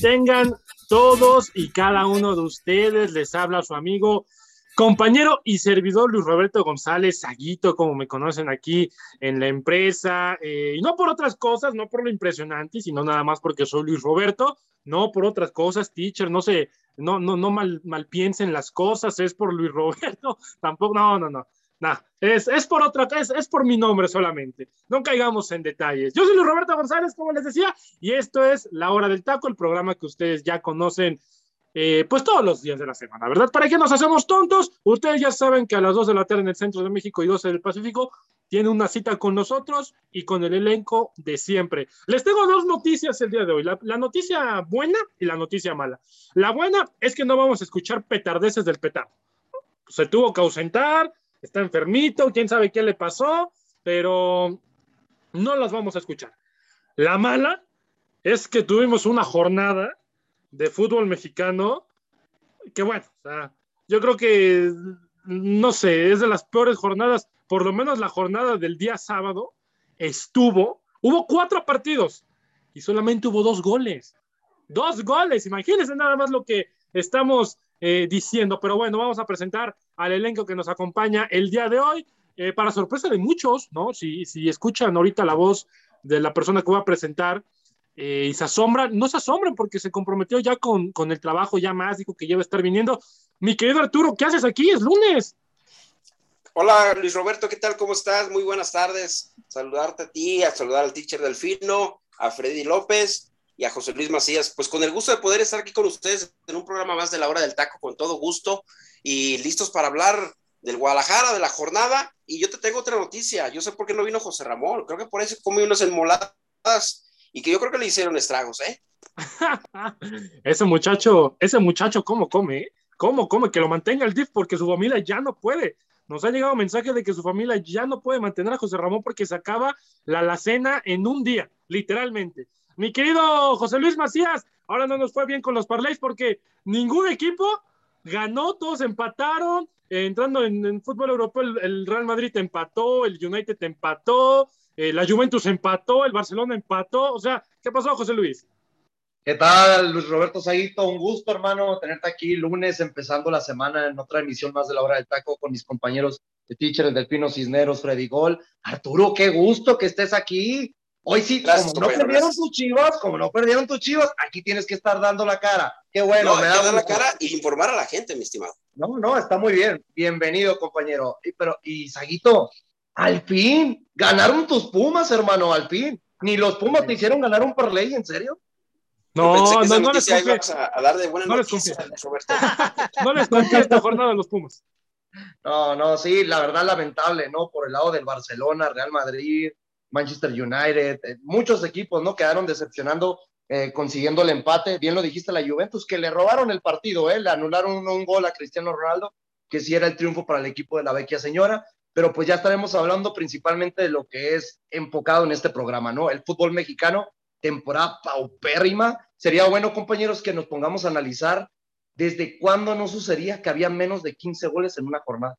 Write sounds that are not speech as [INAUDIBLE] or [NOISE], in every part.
Tengan todos y cada uno de ustedes. Les habla su amigo, compañero y servidor Luis Roberto González Saguito, como me conocen aquí en la empresa. eh, y no por otras cosas, no por lo impresionante, sino nada más porque soy Luis Roberto. No por otras cosas, teacher, no sé, no, no, no mal, mal piensen las cosas, es por Luis Roberto, [LAUGHS] tampoco, no, no, no. Nah, es, es por otra, es, es por mi nombre solamente. No caigamos en detalles. Yo soy Luis Roberto González, como les decía, y esto es La Hora del Taco, el programa que ustedes ya conocen, eh, pues todos los días de la semana, ¿verdad? ¿Para qué nos hacemos tontos? Ustedes ya saben que a las 2 de la tarde en el centro de México y 12 del Pacífico tiene una cita con nosotros y con el elenco de siempre. Les tengo dos noticias el día de hoy, la, la noticia buena y la noticia mala. La buena es que no vamos a escuchar petardeces del petardo. Se tuvo que ausentar, está enfermito, quién sabe qué le pasó, pero no las vamos a escuchar. La mala es que tuvimos una jornada de fútbol mexicano que bueno, yo creo que no sé, es de las peores jornadas, por lo menos la jornada del día sábado estuvo, hubo cuatro partidos y solamente hubo dos goles. Dos goles, imagínense nada más lo que estamos eh, diciendo, pero bueno, vamos a presentar al elenco que nos acompaña el día de hoy, eh, para sorpresa de muchos, ¿no? Si, si escuchan ahorita la voz de la persona que voy a presentar eh, y se asombran, no se asombren porque se comprometió ya con, con el trabajo ya más, dijo que ya va a estar viniendo. Mi querido Arturo, ¿qué haces aquí? Es lunes. Hola Luis Roberto, ¿qué tal? ¿Cómo estás? Muy buenas tardes. Saludarte a ti, a saludar al teacher Delfino, a Freddy López y a José Luis Macías. Pues con el gusto de poder estar aquí con ustedes en un programa más de la hora del taco, con todo gusto y listos para hablar del Guadalajara, de la jornada. Y yo te tengo otra noticia. Yo sé por qué no vino José Ramón. Creo que por eso comió unas enmoladas y que yo creo que le hicieron estragos, ¿eh? [LAUGHS] ese muchacho, ese muchacho, ¿cómo come? eh? ¿Cómo come? Que lo mantenga el DIF porque su familia ya no puede. Nos ha llegado mensaje de que su familia ya no puede mantener a José Ramón porque se acaba la alacena en un día, literalmente. Mi querido José Luis Macías, ahora no nos fue bien con los parlays porque ningún equipo ganó, todos empataron. Eh, entrando en, fútbol europeo, el, el, Real Madrid empató, el United empató, eh, la Juventus empató, el Barcelona empató. O sea, ¿qué pasó, José Luis? ¿Qué tal, Luis Roberto Saguito? Un gusto, hermano, tenerte aquí lunes, empezando la semana en otra emisión más de la hora del taco con mis compañeros de Teacher, el Delfino Cisneros, Freddy Gol. Arturo, qué gusto que estés aquí. Hoy sí, Gracias, como no perdieron tus chivas, como no perdieron tus chivas, aquí tienes que estar dando la cara. Qué bueno, no, me da dar la cara y informar a la gente, mi estimado. No, no, está muy bien. Bienvenido, compañero. Y, pero, y Saguito, al fin, ganaron tus Pumas, hermano, al fin. Ni los Pumas te hicieron ganar un parlay, ¿en serio? No, no, no, no les confío. A, a, dar de buena no noticia, les Roberto. [LAUGHS] no les confío esta jornada de los Pumas. No, no, sí, la verdad lamentable, ¿no? Por el lado del Barcelona, Real Madrid, Manchester United, eh, muchos equipos, ¿no? Quedaron decepcionando, eh, consiguiendo el empate. Bien lo dijiste, la Juventus, que le robaron el partido, ¿eh? Le anularon un, un gol a Cristiano Ronaldo, que sí era el triunfo para el equipo de la vecchia señora, pero pues ya estaremos hablando principalmente de lo que es enfocado en este programa, ¿no? El fútbol mexicano, temporada paupérrima. Sería bueno, compañeros, que nos pongamos a analizar desde cuándo no sucedía que había menos de 15 goles en una jornada.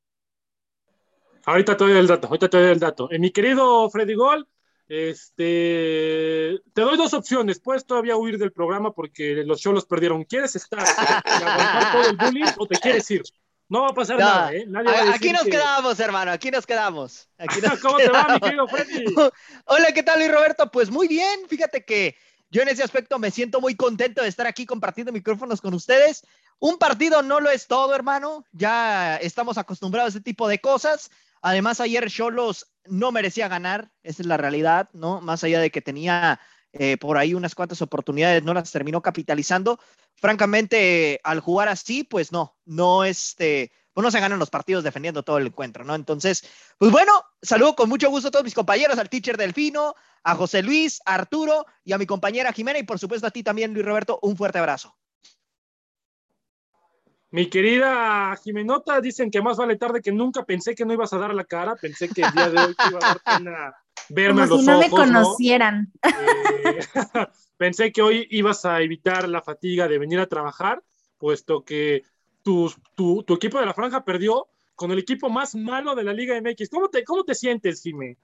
Ahorita te doy el dato, ahorita te doy el dato. Eh, mi querido Freddy Gol, este, te doy dos opciones. Puedes todavía huir del programa porque los cholos perdieron. ¿Quieres estar y aguantar todo el bullying o te quieres ir? No va a pasar no, nada, ¿eh? Nadie a, aquí nos que... quedamos, hermano, aquí nos quedamos. Aquí [LAUGHS] nos ¿Cómo quedamos. te va, mi querido Freddy? [LAUGHS] Hola, ¿qué tal, Luis Roberto? Pues muy bien, fíjate que Yo en ese aspecto me siento muy contento de estar aquí compartiendo micrófonos con ustedes. Un partido no lo es todo, hermano. Ya estamos acostumbrados a ese tipo de cosas. Además, ayer Cholos no merecía ganar, esa es la realidad, ¿no? Más allá de que tenía eh, por ahí unas cuantas oportunidades, no las terminó capitalizando. Francamente, al jugar así, pues no, no este, pues no se ganan los partidos defendiendo todo el encuentro, ¿no? Entonces, pues bueno, saludo con mucho gusto a todos mis compañeros, al teacher Delfino, a José Luis, a Arturo y a mi compañera Jimena y por supuesto a ti también, Luis Roberto, un fuerte abrazo. Mi querida Jimenota, dicen que más vale tarde que nunca. Pensé que no ibas a dar la cara, pensé que el día de hoy te iba a dar pena verme Como a los si no ojos. me conocieran. ¿no? Eh, [LAUGHS] pensé que hoy ibas a evitar la fatiga de venir a trabajar, puesto que tu, tu, tu equipo de la franja perdió con el equipo más malo de la Liga MX. ¿Cómo te, cómo te sientes, Jimé?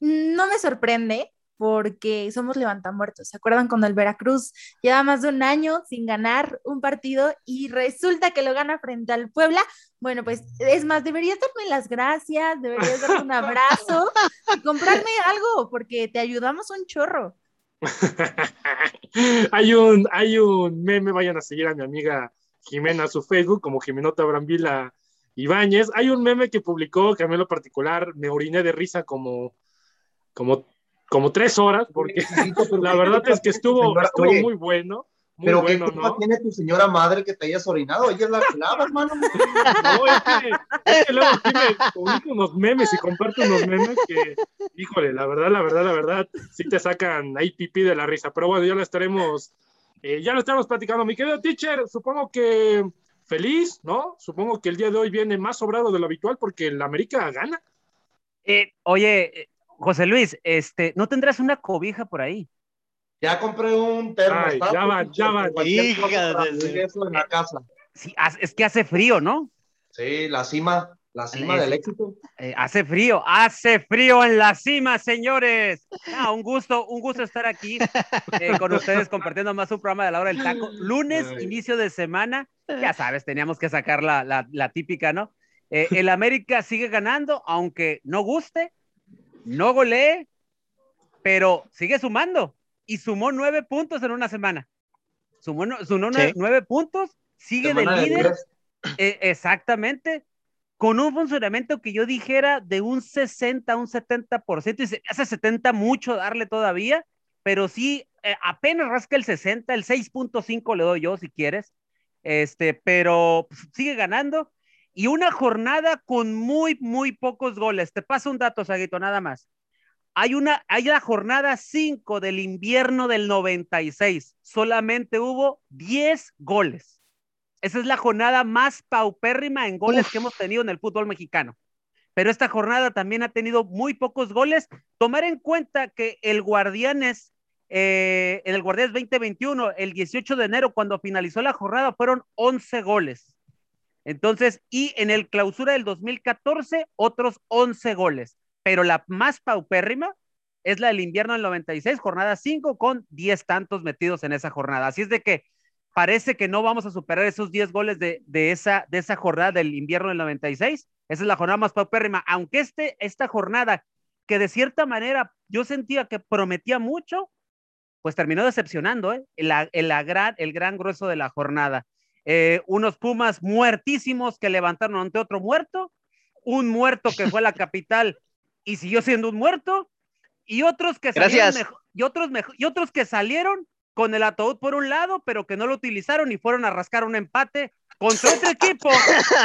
No me sorprende porque somos levantamuertos. ¿Se acuerdan cuando el Veracruz lleva más de un año sin ganar un partido y resulta que lo gana frente al Puebla? Bueno, pues es más, deberías darme las gracias, deberías darme un abrazo y comprarme algo porque te ayudamos un chorro. [LAUGHS] hay, un, hay un meme, vayan a seguir a mi amiga Jimena su Facebook, como Jimenota Brambila Ibáñez. Hay un meme que publicó, que a mí en lo particular me oriné de risa como, como, como tres horas, porque [LAUGHS] la verdad es que estuvo, muy bueno. Muy Pero bueno, qué culpa ¿no? tiene tu señora madre que te hayas orinado. Ella es la que lava, hermano. [LAUGHS] No, es que, es que luego sí me publico unos memes y comparto unos memes que, híjole, la verdad, la verdad, la verdad, sí te sacan ahí pipí de la risa. Pero bueno, ya lo estaremos, eh, ya lo estaremos platicando. Mi querido teacher, supongo que feliz, ¿no? Supongo que el día de hoy viene más sobrado de lo habitual porque el América gana. Eh, oye, José Luis, este, ¿no tendrás una cobija por ahí? Ya compré un termo. Ay, ya van, ya de- eso en la casa. Sí, es que hace frío, ¿no? Sí, la cima, la cima Es- del éxito. Eh, hace frío, hace frío en la cima, señores. Ah, un gusto, un gusto estar aquí eh, con ustedes compartiendo más un programa de la hora del taco. Lunes, Ay. inicio de semana, ya sabes, teníamos que sacar la, la- la típica, ¿no? Eh, el América sigue ganando, aunque no guste, no golee, pero sigue sumando y sumó nueve puntos en una semana. Sumó, sumó nueve, Sí. nueve puntos, sigue de de líder. Eh, exactamente, con un funcionamiento que yo dijera de un 60 a un 70%, y se hace 70 mucho darle todavía, pero sí, eh, apenas rasca el 60, el 6.5 le doy yo si quieres, este, pero pues, sigue ganando, y una jornada con muy, muy pocos goles. Te paso un dato, Saguito, nada más. Hay una, hay la jornada 5 del invierno del 96, solamente hubo 10 goles. Esa es la jornada más paupérrima en goles Uf. que hemos tenido en el fútbol mexicano. Pero esta jornada también ha tenido muy pocos goles. Tomar en cuenta que el Guardianes, eh, en el Guardianes 2021, el 18 de enero, cuando finalizó la jornada, fueron 11 goles. Entonces, y en el clausura del 2014, otros 11 goles. Pero la más paupérrima es la del invierno del 96, jornada 5, con 10 tantos metidos en esa jornada. Así es de que parece que no vamos a superar esos 10 goles de, esa, jornada del invierno del 96. Esa es la jornada más paupérrima, aunque este, esta jornada, que de cierta manera yo sentía que prometía mucho, pues terminó decepcionando, ¿eh? El gran grueso de la jornada. Eh, unos Pumas muertísimos que levantaron ante otro muerto, un muerto que fue a la [LAUGHS] capital y siguió siendo un muerto, y otros que salieron mejor, y otros mejor, y otros que salieron con el ataúd por un lado, pero que no lo utilizaron y fueron a rascar un empate contra otro equipo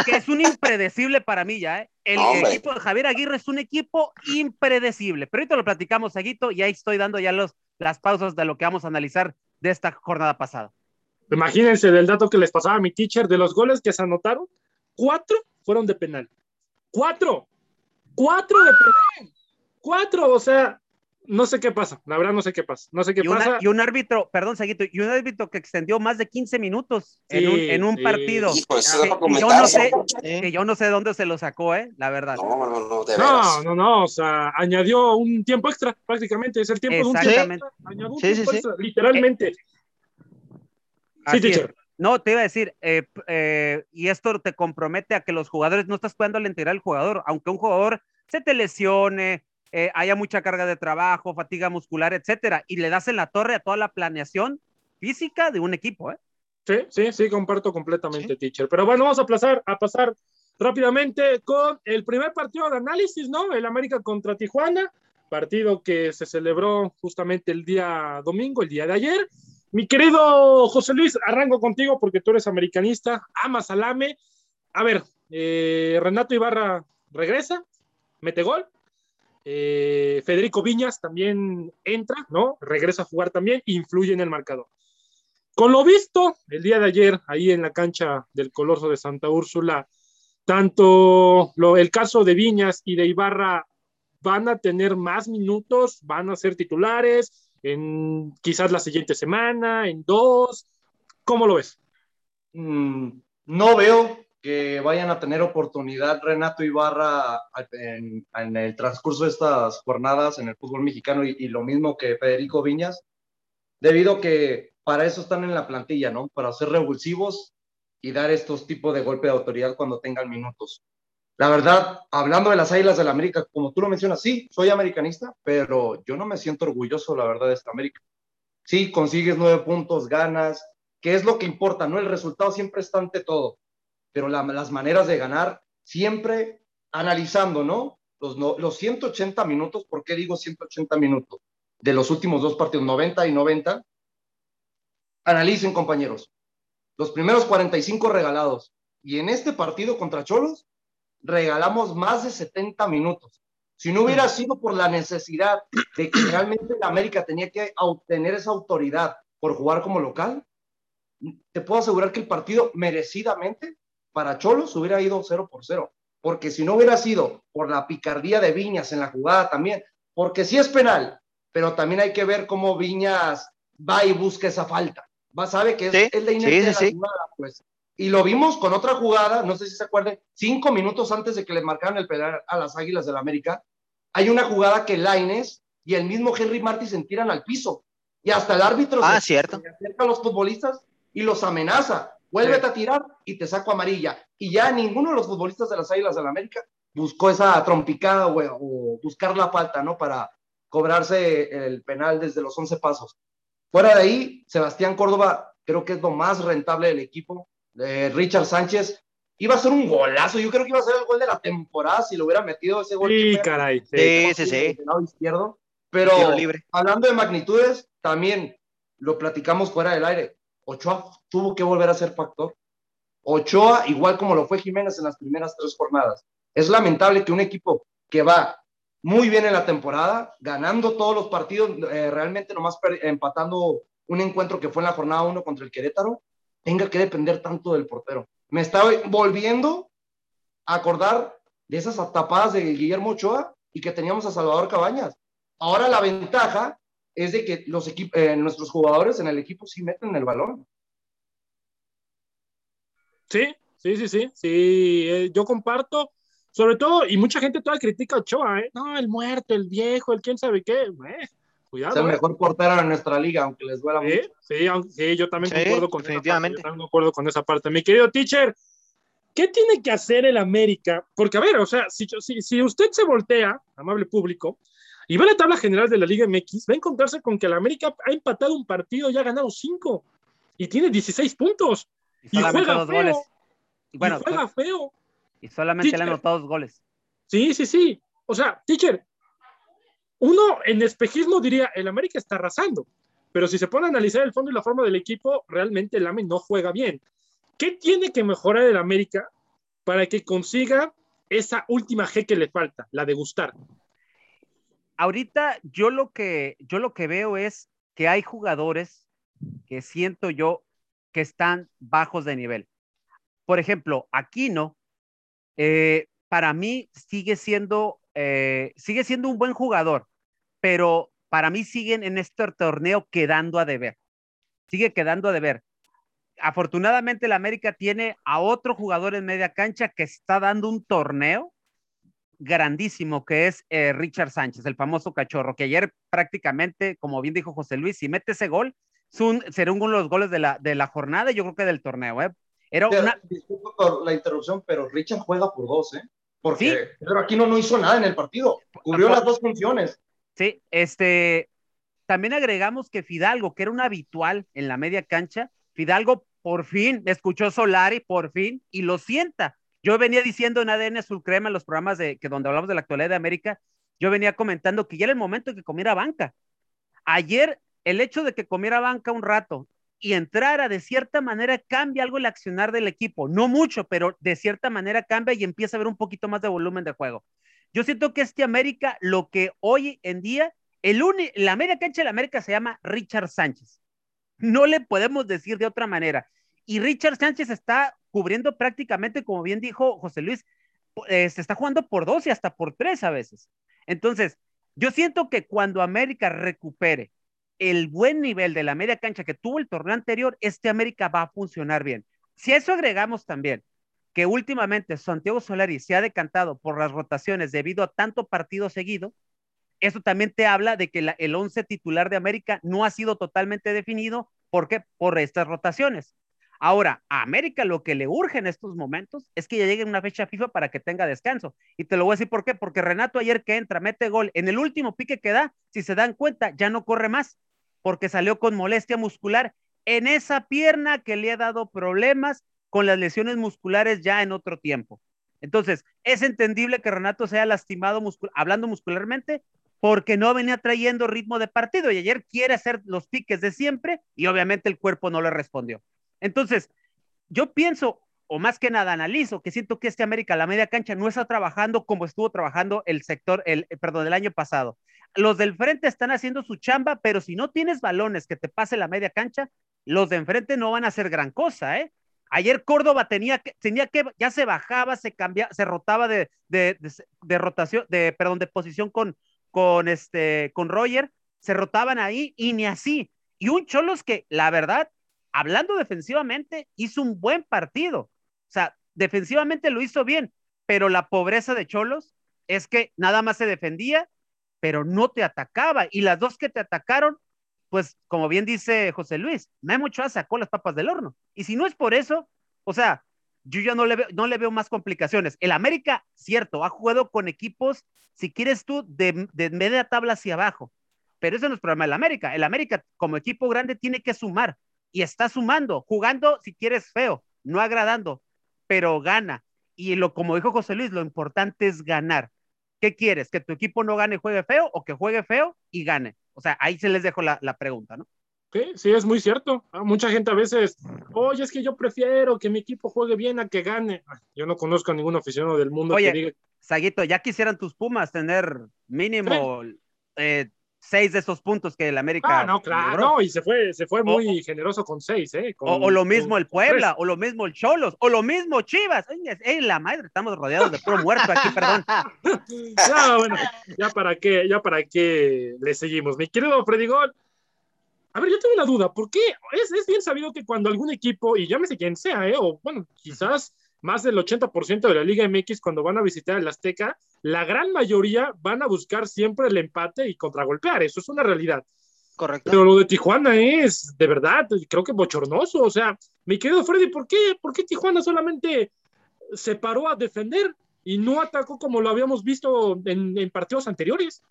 que es un impredecible para mí ya, ¿eh? El Hombre. equipo de Javier Aguirre es un equipo impredecible, pero ahorita lo platicamos, Aguito, y ahí estoy dando ya los, las pausas de lo que vamos a analizar de esta jornada pasada. Imagínense del dato que les pasaba a mi teacher, de los goles que se anotaron, cuatro fueron de penal. Cuatro. Cuatro de penal. Cuatro, o sea, no sé qué pasa, la verdad no sé qué pasa, no sé qué y, una, pasa. y un árbitro, perdón, Seguito, y un árbitro que extendió más de 15 minutos sí, en un, en un sí. partido. Hijo, eso que, es que yo no sé, que yo no sé dónde se lo sacó, ¿eh? La verdad. No, no, no, de no, veras. no, no, o sea, añadió un tiempo extra, prácticamente, es el tiempo de un tiempo extra, añadió un sí, tiempo sí, extra, literalmente. Eh, sí, teacher. No, te iba a decir, eh, eh, y esto te compromete a que los jugadores no estás cuidando la integridad del jugador, aunque un jugador se te lesione, eh, haya mucha carga de trabajo, fatiga muscular, etcétera, y le das en la torre a toda la planeación física de un equipo, ¿eh? Sí, sí, sí, comparto completamente, teacher. Pero bueno, vamos a pasar, a pasar rápidamente con el primer partido de análisis, ¿no? El América contra Tijuana, partido que se celebró justamente el día domingo, el día de ayer. Mi querido José Luis, arranco contigo porque tú eres americanista, amas al AME. A ver, eh, Renato Ibarra regresa, mete gol. Eh, Federico Viñas también entra, ¿no? Regresa a jugar también, influye en el marcador. Con lo visto el día de ayer, ahí en la cancha del Coloso de Santa Úrsula, tanto el caso de Viñas y de Ibarra van a tener más minutos, van a ser titulares en quizás la siguiente semana, en dos. ¿Cómo lo ves? Mm, no veo que vayan a tener oportunidad Renato Ibarra en, el transcurso de estas jornadas en el fútbol mexicano y, y lo mismo que Federico Viñas, debido a que para eso están en la plantilla, ¿no? Para ser revulsivos y dar estos tipos de golpe de autoridad cuando tengan minutos. La verdad, hablando de las Águilas del la América, como tú lo mencionas, sí, soy americanista, pero yo no me siento orgulloso, la verdad, de esta América. Sí, consigues nueve puntos, ganas, que es lo que importa, ¿no? El resultado siempre está ante todo, pero la, las maneras de ganar, siempre analizando, ¿no? Los, no, los 180 minutos, ¿por qué digo 180 minutos? De los últimos dos partidos, 90 y 90, Analicen, compañeros. Los primeros 45 regalados. Y en este partido contra Cholos, regalamos más de 70 minutos. Si no hubiera sido por la necesidad de que realmente la América tenía que obtener esa autoridad por jugar como local, te puedo asegurar que el partido merecidamente para Cholos hubiera ido 0 por 0. Porque si no hubiera sido por la picardía de Viñas en la jugada también, porque sí es penal, pero también hay que ver cómo Viñas va y busca esa falta va, sabe que es, sí, es la inercia sí, de la jugada, pues. Y lo vimos con otra jugada, no sé si se acuerdan, cinco minutos antes de que le marcaran el penal a las Águilas del la América, hay una jugada que Laines y el mismo Henry Martí se tiran al piso. Y hasta el árbitro ah, se, cierto. se acerca a los futbolistas y los amenaza. Vuélvete sí. a tirar y te saco amarilla. Y ya ninguno de los futbolistas de las Águilas del la América buscó esa trompicada o, o buscar la falta, ¿no? Para cobrarse el penal desde los 11 pasos. Fuera de ahí, Sebastián Córdoba creo que es lo más rentable del equipo. Eh, Richard Sánchez iba a ser un golazo. Yo creo que iba a ser el gol de la temporada si lo hubiera metido ese gol. Sí, caray. Sí, sí, sí. Del lado izquierdo. Pero libre. hablando de magnitudes, también lo platicamos fuera del aire. Ochoa tuvo que volver a ser factor. Ochoa, igual como lo fue Jiménez en las primeras tres jornadas. Es lamentable que un equipo que va muy bien en la temporada, ganando todos los partidos, eh, realmente nomás empatando un encuentro que fue en la jornada 1 contra el Querétaro, tenga que depender tanto del portero. Me está volviendo a acordar de esas tapadas de Guillermo Ochoa y que teníamos a Salvador Cabañas. Ahora la ventaja es de que los eh, nuestros jugadores en el equipo sí meten el balón. Sí, sí, sí, sí, sí, eh, yo comparto sobre todo, y mucha gente todavía critica a Ochoa, ¿eh? No, el muerto, el viejo, el quién sabe qué. Eh, cuidado. Es el mejor portero de nuestra liga, aunque les duela ¿Sí? mucho. Sí, sí, yo también Sí, concuerdo con definitivamente. Esa parte, yo también concuerdo con esa parte. Mi querido teacher, ¿qué tiene que hacer el América? Porque, a ver, o sea, si, si, si usted se voltea, amable público, y ve la tabla general de la Liga MX, va a encontrarse con que el América ha empatado un partido y ha ganado cinco. Y tiene 16 puntos. Y Y solamente juega dos feo. goles. Y Bueno, juega feo. y solamente le han Teacher. anotado dos goles. Sí, sí, sí. O sea, teacher, uno en espejismo diría, el América está arrasando, pero si se pone a analizar el fondo y la forma del equipo, realmente el AME no juega bien. ¿Qué tiene que mejorar el América para que consiga esa última G que le falta, la de gustar? ahorita yo lo que yo lo que veo es que hay jugadores que siento yo que están bajos de nivel. Por ejemplo, Aquino, eh, para mí sigue siendo eh, sigue siendo un buen jugador, pero para mí siguen en este torneo quedando a deber. Sigue quedando a deber. Afortunadamente, la América tiene a otro jugador en media cancha que está dando un torneo grandísimo que es eh, Richard Sánchez, el famoso cachorro, que ayer prácticamente, como bien dijo José Luis, si mete ese gol, es un, será uno de los goles de la, de la jornada yo creo que del torneo. ¿eh? Era una... Disculpa por la interrupción, pero Richard juega por dos, ¿eh? porque Sí. Pedro Aquino no hizo nada en el partido, cubrió las dos funciones. Sí, este, también agregamos que Fidalgo, que era un habitual en la media cancha, Fidalgo por fin escuchó Solari, por fin, y lo sienta. Yo venía diciendo en ADN Azul Crema, en los programas de, que donde hablamos de la actualidad de América, yo venía comentando que ya era el momento de que comiera banca. Ayer, el hecho de que comiera banca un rato y entrara de cierta manera cambia algo el accionar del equipo. No mucho, pero de cierta manera cambia y empieza a ver un poquito más de volumen de juego. Yo siento que este América, lo que hoy en día, el la media cancha de la América se llama Richard Sánchez. No le podemos decir de otra manera. Y Richard Sánchez está cubriendo prácticamente, como bien dijo José Luis, eh, se está jugando por dos y hasta por tres a veces. Entonces, yo siento que cuando América recupere el buen nivel de la media cancha que tuvo el torneo anterior, este América va a funcionar bien. Si a eso agregamos también que últimamente Santiago Solari se ha decantado por las rotaciones debido a tanto partido seguido, eso también te habla de que el once titular de América no ha sido totalmente definido. ¿Por qué? Por estas rotaciones. Ahora, a América lo que le urge en estos momentos es que ya llegue una fecha FIFA para que tenga descanso. Y te lo voy a decir por qué. Porque Renato ayer que entra, mete gol, en el último pique que da, si se dan cuenta, ya no corre más, porque salió con molestia muscular en esa pierna que le ha dado problemas con las lesiones musculares ya en otro tiempo. Entonces, es entendible que Renato sea lastimado muscul hablando muscularmente porque no venía trayendo ritmo de partido y ayer quiere hacer los piques de siempre y obviamente el cuerpo no le respondió. Entonces, yo pienso, o más que nada analizo, que siento que este América, la media cancha, no está trabajando como estuvo trabajando el sector, el, perdón, el año pasado. Los del frente están haciendo su chamba, pero si no tienes balones que te pase la media cancha, los de enfrente no van a hacer gran cosa, ¿eh? Ayer Córdoba tenía que, tenía que, ya se bajaba, se cambiaba, se rotaba de, de, de, rotación, de, perdón, de posición con, con este, con Roger, se rotaban ahí y ni así. Y un Cholos que, la verdad, hablando defensivamente, hizo un buen partido. O sea, defensivamente lo hizo bien, pero la pobreza de Cholos es que nada más se defendía, pero no te atacaba. Y las dos que te atacaron, pues como bien dice José Luis, Memo Ochoa sacó las papas del horno. Y si no es por eso, o sea, yo ya no le, veo, no le veo más complicaciones. El América, cierto, ha jugado con equipos, si quieres tú, de, de media tabla hacia abajo. Pero eso no es problema del América. El América, como equipo grande, tiene que sumar. Y está sumando, jugando, si quieres, feo, no agradando, pero gana. Y lo, como dijo José Luis, lo importante es ganar. ¿Qué quieres? ¿Que tu equipo no gane y juegue feo o que juegue feo y gane? O sea, ahí se les dejo la, la pregunta, ¿no? Sí, sí, es muy cierto. Mucha gente a veces, oye, es que yo prefiero que mi equipo juegue bien a que gane. Yo no conozco a ningún aficionado del mundo oye, que diga. Saguito, ya quisieran tus Pumas tener mínimo eh, seis de esos puntos que el América. Ah, no, claro, no, y se fue, se fue muy o, generoso con seis, ¿eh? Con, o, o, lo mismo con, el Puebla, o lo mismo el Cholos, o lo mismo Chivas. ¡Ey, la madre! Estamos rodeados de puro muerto aquí, perdón. [LAUGHS] bueno, ya para qué, ya para qué le seguimos. Mi querido Freddy Gol, a ver, yo tengo una duda, ¿por qué? Es, es, bien sabido que cuando algún equipo, y llámese quien sea, ¿eh? o bueno, quizás más del 80% de la Liga MX cuando van a visitar el Azteca, la gran mayoría van a buscar siempre el empate y contragolpear, eso es una realidad. Correcto. Pero lo de Tijuana es, de verdad, creo que bochornoso, o sea, mi querido Freddy, ¿por qué, ¿por qué Tijuana solamente se paró a defender y no atacó como lo habíamos visto en, en partidos anteriores?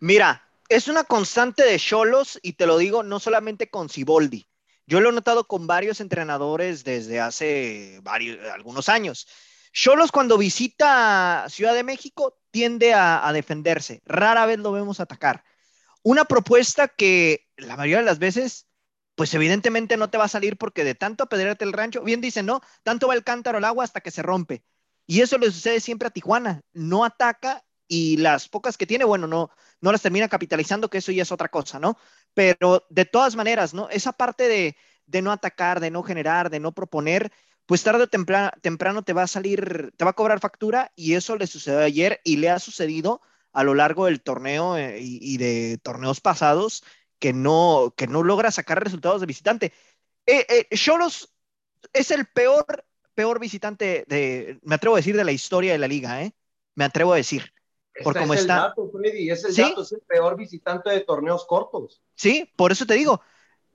Mira, es una constante de Cholos y te lo digo no solamente con Ciboldi. Yo lo he notado con varios entrenadores desde hace varios, algunos años. Cholos cuando visita Ciudad de México tiende a, defenderse. Rara vez lo vemos atacar. Una propuesta que la mayoría de las veces, pues evidentemente no te va a salir porque de tanto apedrearte el rancho, bien dicen, ¿no? Tanto va el cántaro al agua hasta que se rompe. Y eso le sucede siempre a Tijuana. No ataca y las pocas que tiene, bueno, no, no las termina capitalizando, que eso ya es otra cosa, ¿no? Pero de todas maneras, ¿no? Esa parte de, de no atacar, de no generar, de no proponer, pues tarde o temprano, temprano te va a salir, te va a cobrar factura y eso le sucedió ayer y le ha sucedido a lo largo del torneo eh, y, de torneos pasados que no, que no logra sacar resultados de visitante. Cholos eh, eh, es el peor, peor visitante de, me atrevo a decir, de la historia de la liga, ¿eh? Me atrevo a decir por cómo es está. El dato, Freddy, es el ¿Sí? dato, es el peor visitante de torneos cortos. Sí, por eso te digo.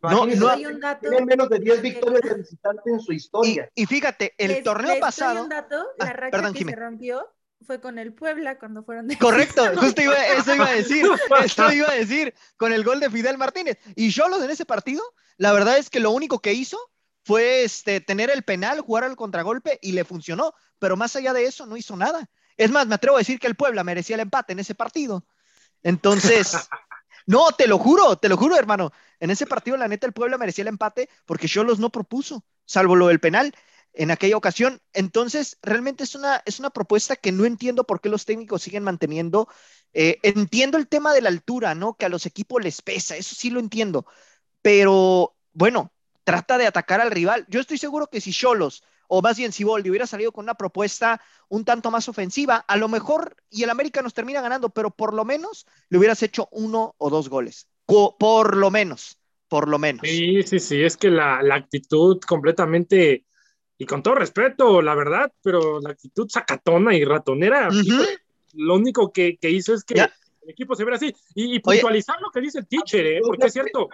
No, no, hay un dato tiene menos de 10 victorias de visitante en su historia. Y, y fíjate, el les, torneo les pasado. un dato, la ah, racha perdón, que Jimmy. se rompió fue con el Puebla cuando fueron de Correcto, justo iba, eso iba a decir, [LAUGHS] eso iba a decir, con el gol de Fidel Martínez. Y Cholos en ese partido, la verdad es que lo único que hizo fue este, tener el penal, jugar al contragolpe y le funcionó, pero más allá de eso no hizo nada. Es más, me atrevo a decir que el Puebla merecía el empate en ese partido. Entonces, [LAUGHS] no, te lo juro, te lo juro, hermano. En ese partido, la neta, el Puebla merecía el empate porque Cholos no propuso, salvo lo del penal en aquella ocasión. Entonces, realmente es una, es una propuesta que no entiendo por qué los técnicos siguen manteniendo. Eh, entiendo el tema de la altura, ¿no? Que a los equipos les pesa, eso sí lo entiendo. Pero bueno, trata de atacar al rival. Yo estoy seguro que si Cholos, o más bien si Boldi hubiera salido con una propuesta un tanto más ofensiva, a lo mejor y el América nos termina ganando, pero por lo menos le hubieras hecho uno o dos goles. Por lo menos, por lo menos. Sí, sí, sí, es que la, la actitud completamente y con todo respeto, la verdad, pero la actitud sacatona y ratonera, lo único que, que, hizo es que el equipo se vea así. Y, y puntualizar lo que dice el teacher, ¿eh? porque es cierto.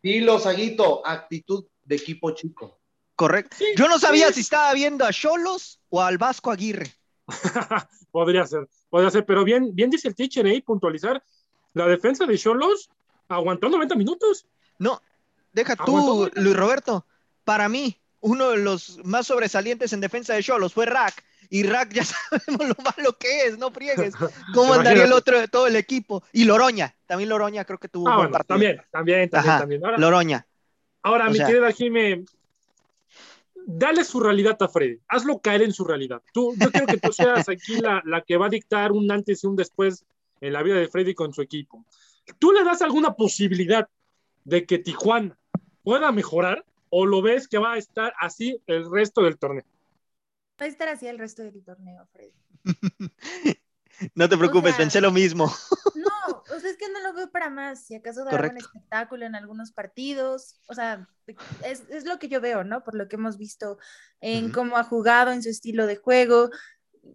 Dilo, Saguito, actitud de equipo chico. Correcto. Yo no sabía si estaba viendo a Cholos o al Vasco Aguirre. [LAUGHS] podría ser, podría ser, pero bien, bien dice el teacher, ¿eh? puntualizar. La defensa de Cholos aguantó 90 minutos. No, deja tú, Luis Roberto. Para mí, uno de los más sobresalientes en defensa de Cholos fue Rack. Y Rack ya [LAUGHS] sabemos lo malo que es, no friegues. [LAUGHS] ¿Cómo andaría el otro de todo el equipo? Y Loroña, también Loroña creo que tuvo ah, un buen partido. También, también, también. también. Ahora, Loroña. Ahora, mi querida Jimé, dale su realidad a Freddy, hazlo caer en su realidad. Tú, yo quiero que tú seas aquí la, la que va a dictar un antes y un después en la vida de Freddy con su equipo. ¿Tú le das alguna posibilidad de que Tijuana pueda mejorar? o lo ves que va a estar así el resto del torneo? Va a estar así el resto del torneo, Freddy. [LAUGHS] no te preocupes, o pensé lo mismo. no, o sea, es que no lo veo para más. Si acaso dará un espectáculo en algunos partidos, o sea, es, es, lo que yo veo, ¿no? Por lo que hemos visto en cómo ha jugado, en su estilo de juego.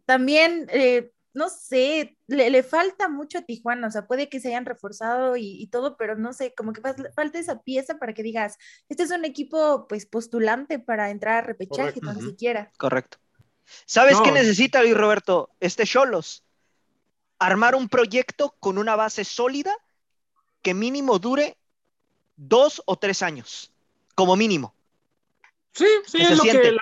También eh, no sé, le, falta mucho a Tijuana, o sea, puede que se hayan reforzado y, todo, pero no sé, como que falta esa pieza para que digas, este es un equipo pues postulante para entrar a repechaje, tan siquiera. Correcto. ¿Sabes qué necesita Luis Roberto? Este Cholos. Armar un proyecto con una base sólida que mínimo dure dos o tres años, como mínimo. Sí, sí, es lo que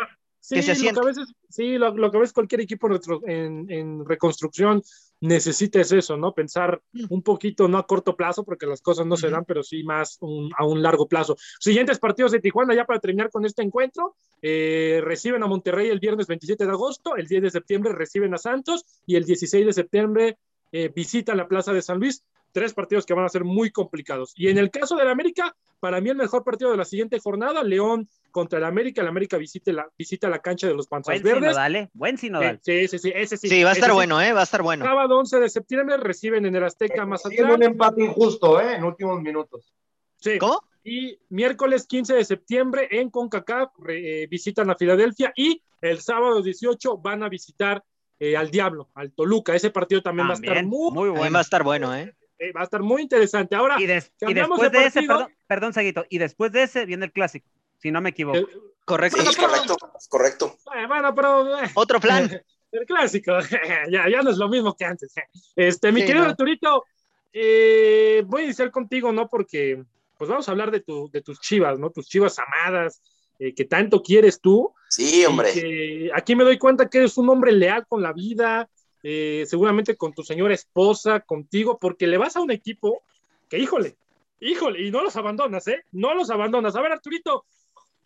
Sí, lo que a veces, sí, lo, que ves cualquier equipo en, reconstrucción necesita es eso, ¿no? Pensar mm. un poquito, no a corto plazo, porque las cosas no se dan, pero sí más a un largo plazo. Siguientes partidos de Tijuana, ya para terminar con este encuentro, eh, reciben a Monterrey el viernes 27 de agosto, el 10 de septiembre reciben a Santos y el 16 de septiembre eh, visitan la Plaza de San Luis tres partidos que van a ser muy complicados. Y en el caso del América, para mí el mejor partido de la siguiente jornada, León contra el América. El América visite la, visita la cancha de los Panzas Verdes. Sinodal, Buen Sinodal. Sí, sí, sí, ese sí. Sí, va a estar bueno, ¿eh? Va a estar bueno. Sábado 11 de septiembre reciben en el Azteca más Tiene un empate injusto, ¿eh? En últimos minutos. Sí. ¿Cómo? Y miércoles 15 de septiembre en CONCACAF eh, visitan a Filadelfia y el sábado 18 van a visitar eh, al Diablo, al Toluca. Ese partido también va a estar muy, muy bueno. Va a estar bueno, ¿eh? Eh, va a estar muy interesante. Ahora, y, después de, ese, perdón, Saguito, y después de ese viene el clásico, si no me equivoco. Eh, correcto. correcto, correcto. Eh, bueno, pero. Otro plan. [LAUGHS] El clásico, [LAUGHS] ya, ya no es lo mismo que antes. Este, mi querido Arturito, voy a iniciar contigo, ¿no? Porque, pues vamos a hablar de, tu, de tus chivas, ¿no? Tus chivas amadas, que tanto quieres tú. Sí, hombre. aquí me doy cuenta que eres un hombre leal con la vida, eh, seguramente con tu señora esposa, contigo, porque le vas a un equipo que, híjole, híjole, y no los abandonas, ¿eh? No los abandonas. A ver, Arturito,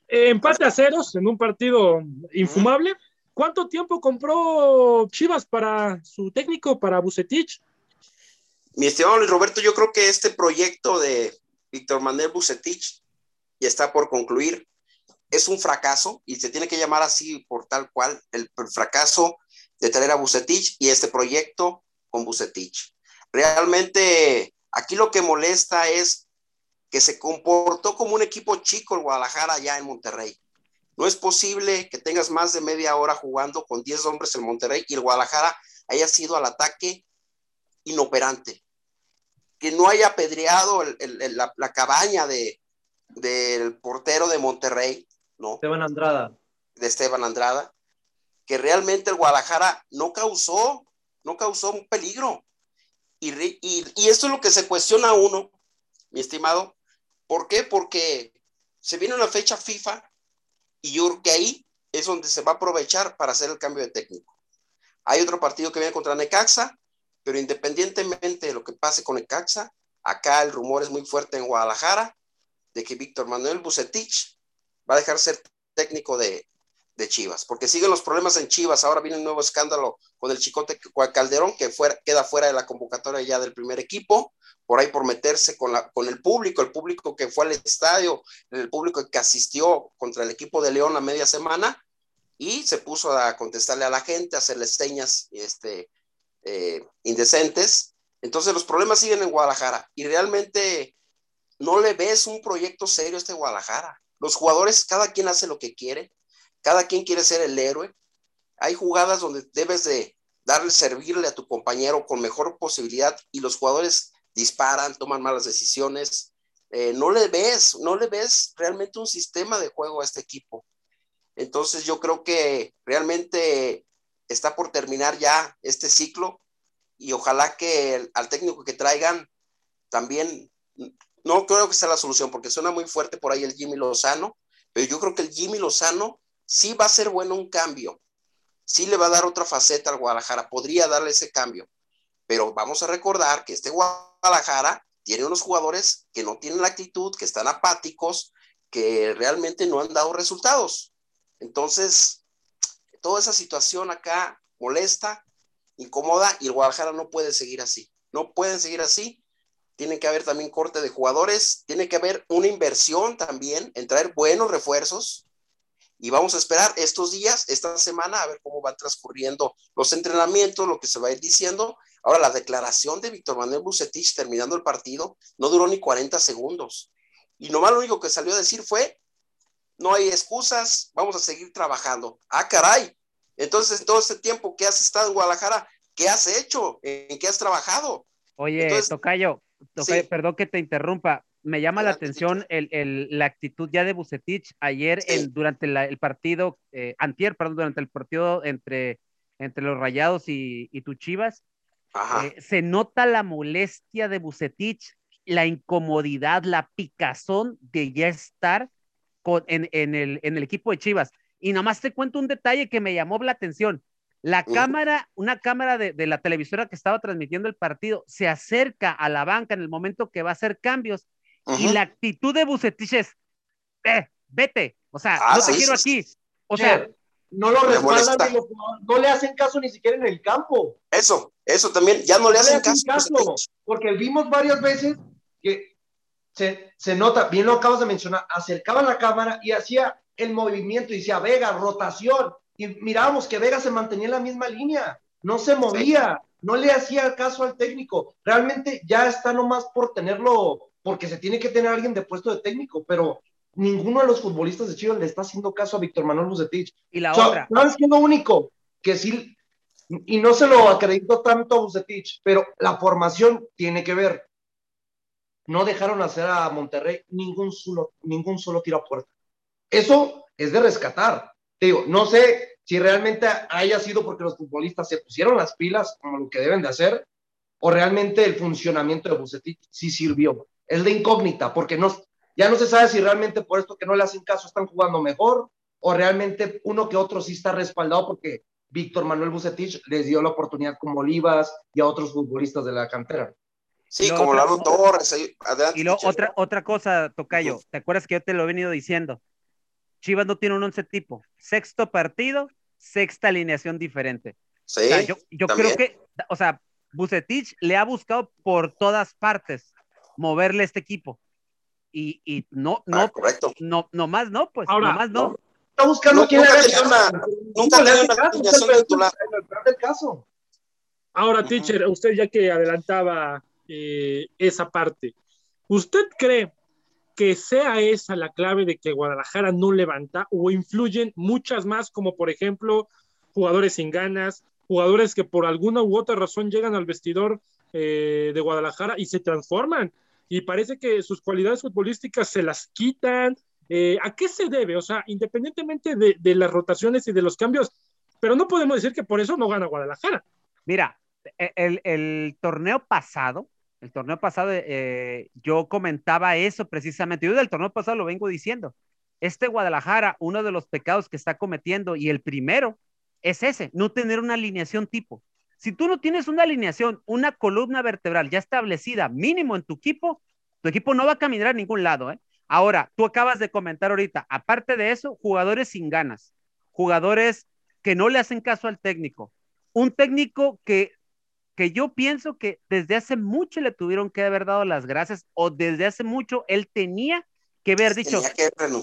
eh, empate a ceros en un partido infumable. ¿Cuánto tiempo compró Chivas para su técnico, para Bucetich? Mi estimado Luis Roberto, yo creo que este proyecto de Víctor Manuel Bucetich ya está por concluir. Es un fracaso y se tiene que llamar así por tal cual, el fracaso de traer a Bucetich y este proyecto con Bucetich. Realmente aquí lo que molesta es que se comportó como un equipo chico el Guadalajara allá en Monterrey. No es posible que tengas más de media hora jugando con 10 hombres en Monterrey y el Guadalajara haya sido al ataque inoperante. Que no haya apedreado la, cabaña de, del portero de Monterrey, ¿no? Esteban Andrada. De Esteban Andrada que realmente el Guadalajara no causó no causó un peligro. Y, y, y esto es lo que se cuestiona a uno, mi estimado. ¿Por qué? Porque se viene una fecha FIFA y yo creo que ahí es donde se va a aprovechar para hacer el cambio de técnico. Hay otro partido que viene contra Necaxa, pero independientemente de lo que pase con Necaxa, acá el rumor es muy fuerte en Guadalajara de que Víctor Manuel Bucetich va a dejar ser técnico de, de Chivas, porque siguen los problemas en Chivas. Ahora viene un nuevo escándalo con el Chicote Calderón, que fuera, queda fuera de la convocatoria ya del primer equipo, por ahí por meterse con, la, con el público, el público que fue al estadio, el público que asistió contra el equipo de León a media semana, y se puso a contestarle a la gente, a hacerle señas este, eh, indecentes. Entonces los problemas siguen en Guadalajara y realmente no le ves un proyecto serio a este Guadalajara. Los jugadores, cada quien hace lo que quiere, cada quien quiere ser el héroe. Hay jugadas donde debes de darle, servirle a tu compañero con mejor posibilidad y los jugadores disparan, toman malas decisiones. Eh, no le ves, no le ves realmente un sistema de juego a este equipo. Entonces yo creo que realmente está por terminar ya este ciclo y ojalá que al técnico que traigan también, no creo que sea la solución porque suena muy fuerte por ahí el Jimmy Lozano, pero yo creo que el Jimmy Lozano sí va a ser bueno un cambio, sí le va a dar otra faceta al Guadalajara, podría darle ese cambio, pero vamos a recordar que este Guadalajara tiene unos jugadores que no tienen la actitud, que están apáticos, que realmente no han dado resultados. Entonces, toda esa situación acá molesta, incomoda y el Guadalajara no puede seguir así. No pueden seguir así. Tiene que haber también corte de jugadores, tiene que haber una inversión también en traer buenos refuerzos, y vamos a esperar estos días, esta semana, a ver cómo van transcurriendo los entrenamientos, lo que se va a ir diciendo. Ahora, la declaración de Víctor Manuel Bucetich terminando el partido no duró ni 40 segundos. Y nomás lo único que salió a decir fue, no hay excusas, vamos a seguir trabajando. Ah, caray. Entonces, en todo este tiempo que has estado en Guadalajara, ¿qué has hecho? ¿En qué has trabajado? Oye, Tocayo, perdón que te interrumpa, me llama la atención el, la actitud ya de Bucetich ayer en, durante el partido, eh, antier, perdón, durante el partido entre, entre los Rayados y, y Chivas. Eh, se nota la molestia de Bucetich, la incomodidad, la picazón de ya estar con, en, en, el, en el equipo de Chivas. Y nada más te cuento un detalle que me llamó la atención. La cámara, una cámara de, de, la televisora que estaba transmitiendo el partido, se acerca a la banca en el momento que va a hacer cambios y la actitud de Bucetich es, eh, vete, o sea, ah, no te quiero aquí. O sea, no lo respaldan, no le hacen caso ni siquiera en el campo. Eso, eso también, ya no le, hacen, caso. Porque vimos varias veces que se, se, nota, bien lo acabas de mencionar, acercaba la cámara y hacía el movimiento y decía, Vega, rotación. Y mirábamos que Vega se mantenía en la misma línea, no se movía, no le hacía caso al técnico. Realmente ya está nomás por tenerlo porque se tiene que tener alguien de puesto de técnico, pero ninguno de los futbolistas de Chivas le está haciendo caso a Víctor Manuel Bucetich. Y la otra. No es lo único que sí, y no se lo acredito tanto a Bucetich, pero la formación tiene que ver. No dejaron hacer a Monterrey ningún solo, ningún solo tiro a puerta. Eso es de rescatar. Te digo, no sé si realmente haya sido porque los futbolistas se pusieron las pilas como lo que deben de hacer, o realmente el funcionamiento de Bucetich sí sirvió es de incógnita, porque no, ya no se sabe si realmente por esto que no le hacen caso están jugando mejor o realmente uno que otro sí está respaldado porque Víctor Manuel Bucetich les dio la oportunidad como Olivas y a otros futbolistas de la cantera. Sí, como Lalo Torres. y luego otra, otra cosa, Tocayo, ¿te acuerdas que yo te lo he venido diciendo? Chivas no tiene un once tipo. Sexto partido, sexta alineación diferente. Sí, yo, yo creo que, o sea, Bucetich le ha buscado por todas partes moverle este equipo. Y, y no, no, ah, correcto. no, no más no, pues, Ahora, más no. Está buscando quién nunca tenía una, nunca una alineación titular. el caso. Ahora, teacher, usted ya que adelantaba eh, esa parte, ¿usted cree que sea esa la clave de que Guadalajara no levanta o influyen muchas más, como por ejemplo jugadores sin ganas, jugadores que por alguna u otra razón llegan al vestidor eh, de Guadalajara y se transforman. Y parece que sus cualidades futbolísticas se las quitan. Eh, ¿A qué se debe? O sea, independientemente de, las rotaciones y de los cambios, pero no podemos decir que por eso no gana Guadalajara. Mira, e, el, el torneo pasado, el torneo pasado, eh, yo comentaba eso precisamente. Yo del torneo pasado lo vengo diciendo. Este Guadalajara, uno de los pecados que está cometiendo, y el primero, es ese, no tener una alineación tipo. Si tú no tienes una alineación, una columna vertebral ya establecida, mínimo en tu equipo, tu equipo no va a caminar a ningún lado. ¿eh? Ahora, tú acabas de comentar ahorita, aparte de eso, jugadores sin ganas, jugadores que no le hacen caso al técnico. Un técnico que, que yo pienso que desde hace mucho le tuvieron que haber dado las gracias o desde hace mucho él tenía que haber dicho,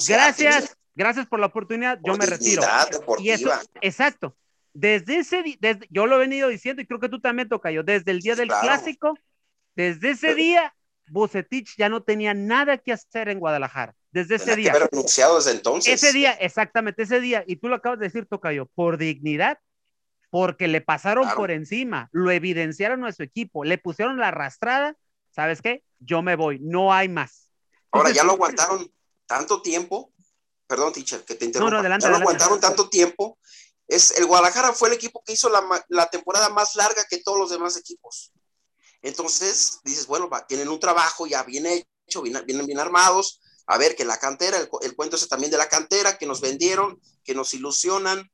gracias, gracias por la oportunidad, yo me retiro. Y eso, exacto. Desde ese desde, yo lo he venido diciendo y creo que tú también toca yo, desde el día del clásico, desde ese día, Bucetich ya no tenía nada que hacer en Guadalajara. Desde ese día. Que renunciado desde entonces. Ese día, exactamente, ese día, y tú lo acabas de decir, Tocayo, por dignidad, porque le pasaron por encima, lo evidenciaron a su equipo, le pusieron la arrastrada, ¿sabes qué? Yo me voy, no hay más. Ahora ya lo aguantaron tanto tiempo, perdón, teacher, que te interrumpa. No, adelante, ya lo aguantaron tanto tiempo. Es, el Guadalajara fue el equipo que hizo la, la, temporada más larga que todos los demás equipos. Entonces, dices, bueno, tienen un trabajo ya bien hecho, vienen bien, armados. A ver, que la cantera, el, el, cuento es también de la cantera, que nos vendieron, que nos ilusionan.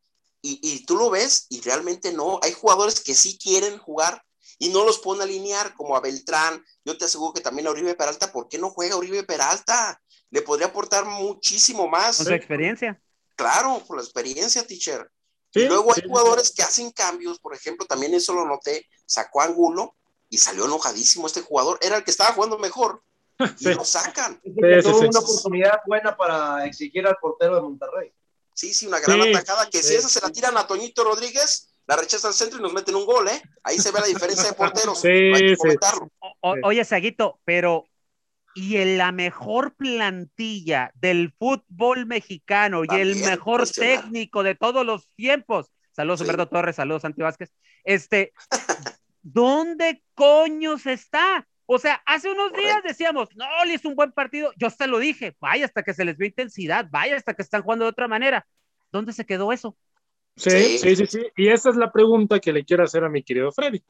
Y, y tú lo ves y realmente no. Hay jugadores que sí quieren jugar, y no los pone a alinear como a Beltrán. Yo te aseguro que también a Uribe Peralta, ¿por qué no juega Uribe Peralta? Le podría aportar muchísimo más. Con su experiencia. Claro, por la experiencia, teacher. y luego hay jugadores que hacen cambios, por ejemplo, también eso lo noté, sacó Angulo y salió enojadísimo este jugador, era el que estaba jugando mejor y lo sacan. tuvo una oportunidad buena para exigir al portero de Monterrey. Sí, sí, una gran atacada que si esa se la tiran a Toñito Rodríguez, la rechaza al centro y nos meten un gol, ¿eh? Ahí se ve la diferencia de porteros. [LAUGHS] Sí, Hay que comentarlo. oye, Saguito, pero y en la mejor plantilla del fútbol mexicano y el mejor técnico de todos los tiempos. Saludos, Humberto Torres, saludos, Santi Vázquez. Este, [LAUGHS] ¿dónde coños está? O sea, hace unos días decíamos, no, le hizo un buen partido. Yo hasta lo dije, vaya hasta que se les ve intensidad, vaya hasta que están jugando de otra manera. ¿Dónde se quedó eso? Sí, sí, sí, sí. Y esa es la pregunta que le quiero hacer a mi querido Freddy.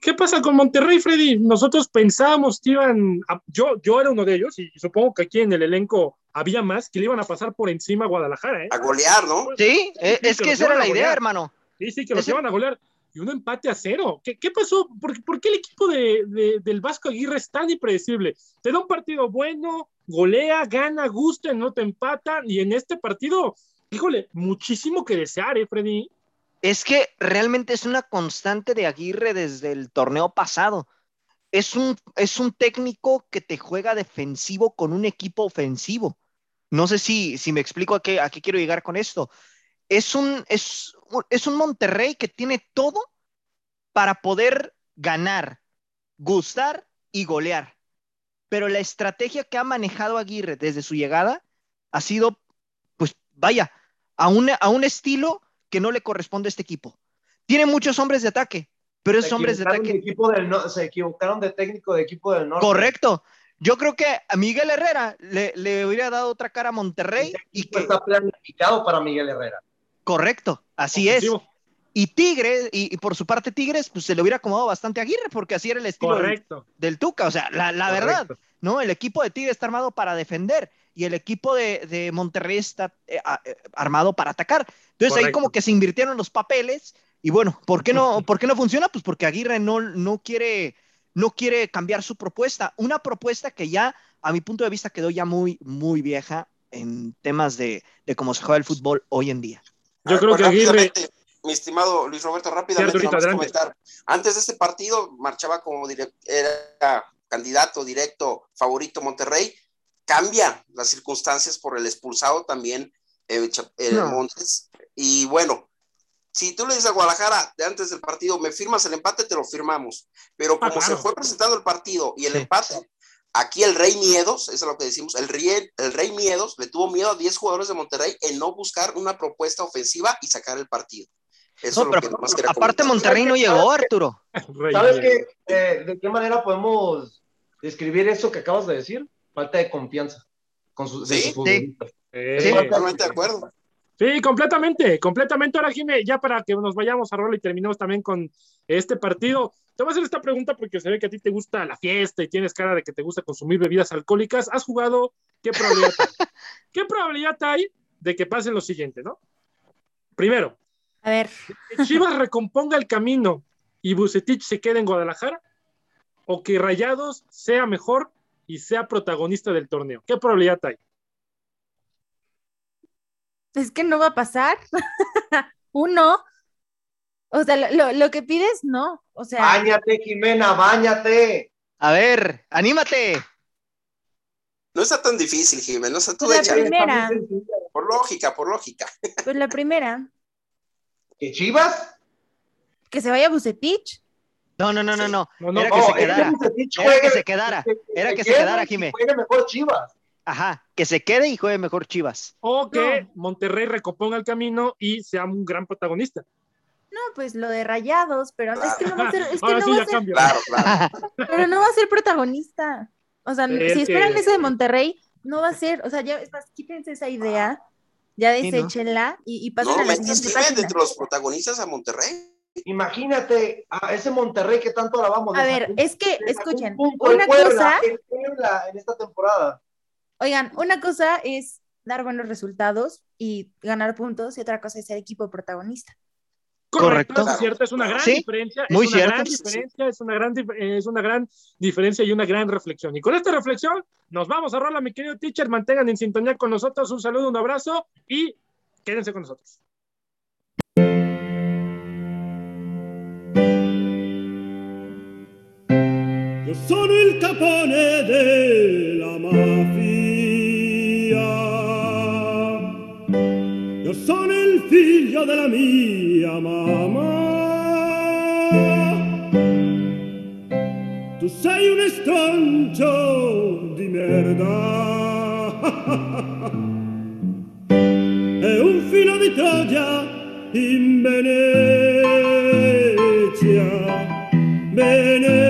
¿Qué pasa con Monterrey, Freddy? Nosotros pensábamos que iban, yo, yo era uno de ellos y supongo que aquí en el elenco había más que le iban a pasar por encima a Guadalajara. ¿eh? A golear, ¿no? Sí, es que, esa era la idea, hermano. Sí, sí, que los iban a golear. Y un empate a cero. ¿Qué, pasó? ¿Por, ¿Por, qué el equipo de, del Vasco Aguirre es tan impredecible? Te da un partido bueno, golea, gana, gusta, no te empatan. Y en este partido híjole, muchísimo que desear, ¿eh, Freddy? Es que realmente es una constante de Aguirre desde el torneo pasado. Es un, es un técnico que te juega defensivo con un equipo ofensivo. No sé si, si me explico a qué, a qué quiero llegar con esto. Es un, es, es un Monterrey que tiene todo para poder ganar, gustar y golear. Pero la estrategia que ha manejado Aguirre desde su llegada ha sido, pues vaya, a un, a un estilo que no le corresponde a este equipo. Tiene muchos hombres de ataque, pero esos hombres de ataque. equipo del se equivocaron de técnico de equipo del norte. Correcto. Yo creo que a Miguel Herrera le, le hubiera dado otra cara a Monterrey. y que está planificado para Miguel Herrera. Correcto, así es. Y Tigre, y, por su parte Tigres, pues se le hubiera acomodado bastante a Aguirre, porque así era el estilo del, Tuca. O sea, la, la verdad, ¿no? El equipo de Tigre está armado para defender y el equipo de, Monterrey está eh, eh, armado para atacar. Entonces ahí como que se invirtieron los papeles y bueno, ¿por qué no, [LAUGHS] ¿por qué no funciona? Pues porque Aguirre no, no, quiere, no quiere cambiar su propuesta. Una propuesta que ya, a mi punto de vista, quedó ya muy, muy vieja en temas de, cómo se juega el fútbol hoy en día. Yo creo que Aguirre... Mi estimado Luis Roberto, rápidamente comentar. Antes de este partido marchaba como era candidato directo favorito Monterrey cambia las circunstancias por el expulsado también eh, Montes. Y bueno, si tú le dices a Guadalajara de antes del partido, me firmas el empate, te lo firmamos. Pero ah, como se fue presentando el partido y el empate, aquí el Rey Miedos, eso es lo que decimos, el Rey, el Rey Miedos le tuvo miedo a 10 jugadores de Monterrey en no buscar una propuesta ofensiva y sacar el partido. Eso es lo que aparte Monterrey no llegó, Arturo. ¿Sabes qué? Eh, ¿De qué manera podemos describir eso que acabas de decir? falta de confianza con sus, ¿Sí? sí. de acuerdo. Sí, completamente, completamente. Ahora, Jimé, ya para que nos vayamos a rol y terminemos también con este partido. Te voy a hacer esta pregunta porque se ve que a ti te gusta la fiesta y tienes cara de que te gusta consumir bebidas alcohólicas. ¿Has jugado? ¿Qué probabilidad hay? [LAUGHS] ¿Qué probabilidad hay de que pase lo siguiente, no? Primero, A ver, que Chivas recomponga el camino y Bucetich se quede en Guadalajara o que Rayados sea mejor y sea protagonista del torneo. ¿Qué probabilidad hay? es que no va a pasar. [LAUGHS] Uno. O sea, lo, lo- lo que pides, no. O sea, Báñate, Jimena, báñate. A ver, anímate. No está tan difícil, Jiménez. No está tú Pues la échale. primera. Por lógica, por lógica. pues la primera, ¿Que Chivas? que se vaya Bucetich. No, no, no, no, no. No, no, Era que No, se quedara. Bucetich Era que juegue- se quedara. Era que se quede quedara, y Jimé. Juegue mejor Chivas. Ajá, que se quede y juegue mejor Chivas. O que Monterrey recomponga el camino y sea un gran protagonista. No, pues lo de Rayados, pero es que no va a ser, es que [LAUGHS] Ahora no sí va ya a ser, cambio. Claro, claro. [LAUGHS] pero no va a ser protagonista. O sea, Es si esperan que- eso de Monterrey, no va a ser, o sea, ya es más, quítense esa idea, ya deséchenla y, y pasen No, a la siguiente entre los protagonistas a Monterrey. Imagínate a ese Monterrey que tanto alabamos. A ver, es que, escuchen, un una Puebla cosa, en Puebla en esta temporada. oigan, una cosa es dar buenos resultados y ganar puntos y otra cosa es ser equipo protagonista. Correcto, Correcto. es cierto, es una gran Sí, diferencia, muy es una cierto. gran diferencia, es una gran, es una gran diferencia y una gran reflexión. Y con esta reflexión nos vamos a rola, mi querido teacher, mantengan en sintonía con nosotros, un saludo, un abrazo y quédense con nosotros. Io sono il capone della mafia. Io sono il figlio della mia mamma. Tu sei un estroncio di merda. [LAUGHS] E un filo di Troia in Venezia. Venezia,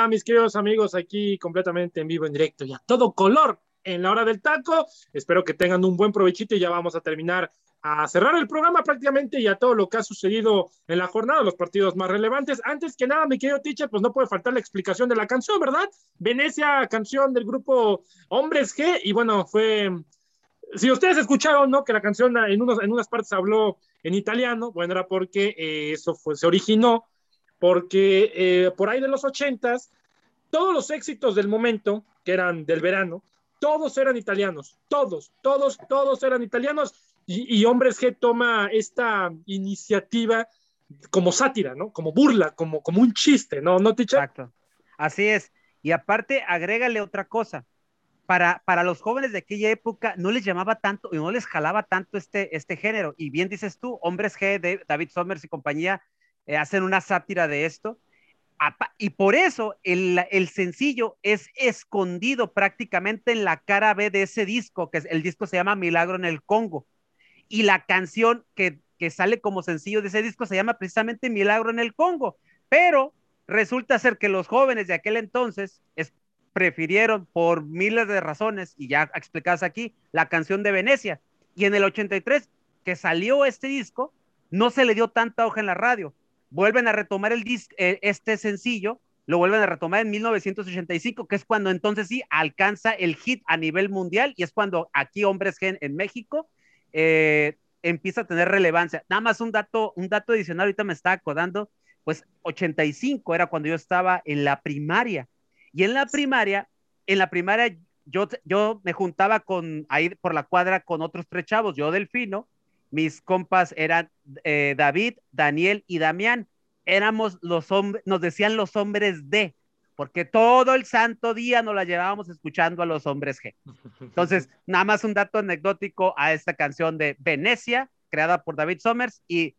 Vuelta, mis queridos amigos, aquí completamente en vivo, en directo y a todo color en la hora del taco. Espero que tengan un buen provechito y ya vamos a terminar a cerrar el programa prácticamente y a todo lo que ha sucedido en la jornada, los partidos más relevantes. Antes que nada, mi querido teacher, pues no puede faltar la explicación de la canción, ¿verdad? Venecia, canción del grupo Hombres G, y bueno, fue... Si ustedes escucharon, ¿no? Que la canción en, unos, en unas partes habló en italiano, bueno, era porque eh, eso fue, se originó, porque eh, por ahí de los ochentas, todos los éxitos del momento, que eran del verano, todos eran italianos, todos, todos, todos eran italianos, y, Hombres G toma esta iniciativa como sátira, ¿no? Como burla, como, como un chiste, ¿no? ¿No? Exacto. Así es. Y aparte, agrégale otra cosa. Para, para los jóvenes de aquella época no les llamaba tanto y no les jalaba tanto este, este género. Y bien dices tú, Hombres G, de David Somers y compañía eh, hacen una sátira de esto. Y por eso el, sencillo es escondido prácticamente en la cara B de ese disco, que el disco se llama Milagro en el Congo y la canción que, sale como sencillo de ese disco se llama precisamente Milagro en el Congo, pero resulta ser que los jóvenes de aquel entonces prefirieron por miles de razones, y ya explicadas aquí, la canción de Venecia. Y en el 83, que salió este disco, no se le dio tanta hoja en la radio. Vuelven a retomar el eh, este sencillo, lo vuelven a retomar en 1985, que es cuando entonces sí alcanza el hit a nivel mundial, y es cuando aquí Hombres Gen en México eh, empieza a tener relevancia. Nada más un dato, un dato adicional, ahorita me está acordando, pues 85 era cuando yo estaba en la primaria. Y en la primaria, en la primaria yo, yo me juntaba con, ahí por la cuadra con otros tres chavos, yo Delfino, mis compas eran eh, David, Daniel y Damián. Éramos los hombres, nos decían los hombres de, porque todo el santo día nos la llevábamos escuchando a los hombres G. Entonces, [LAUGHS] nada más un dato anecdótico a esta canción de Venecia, creada por David Somers y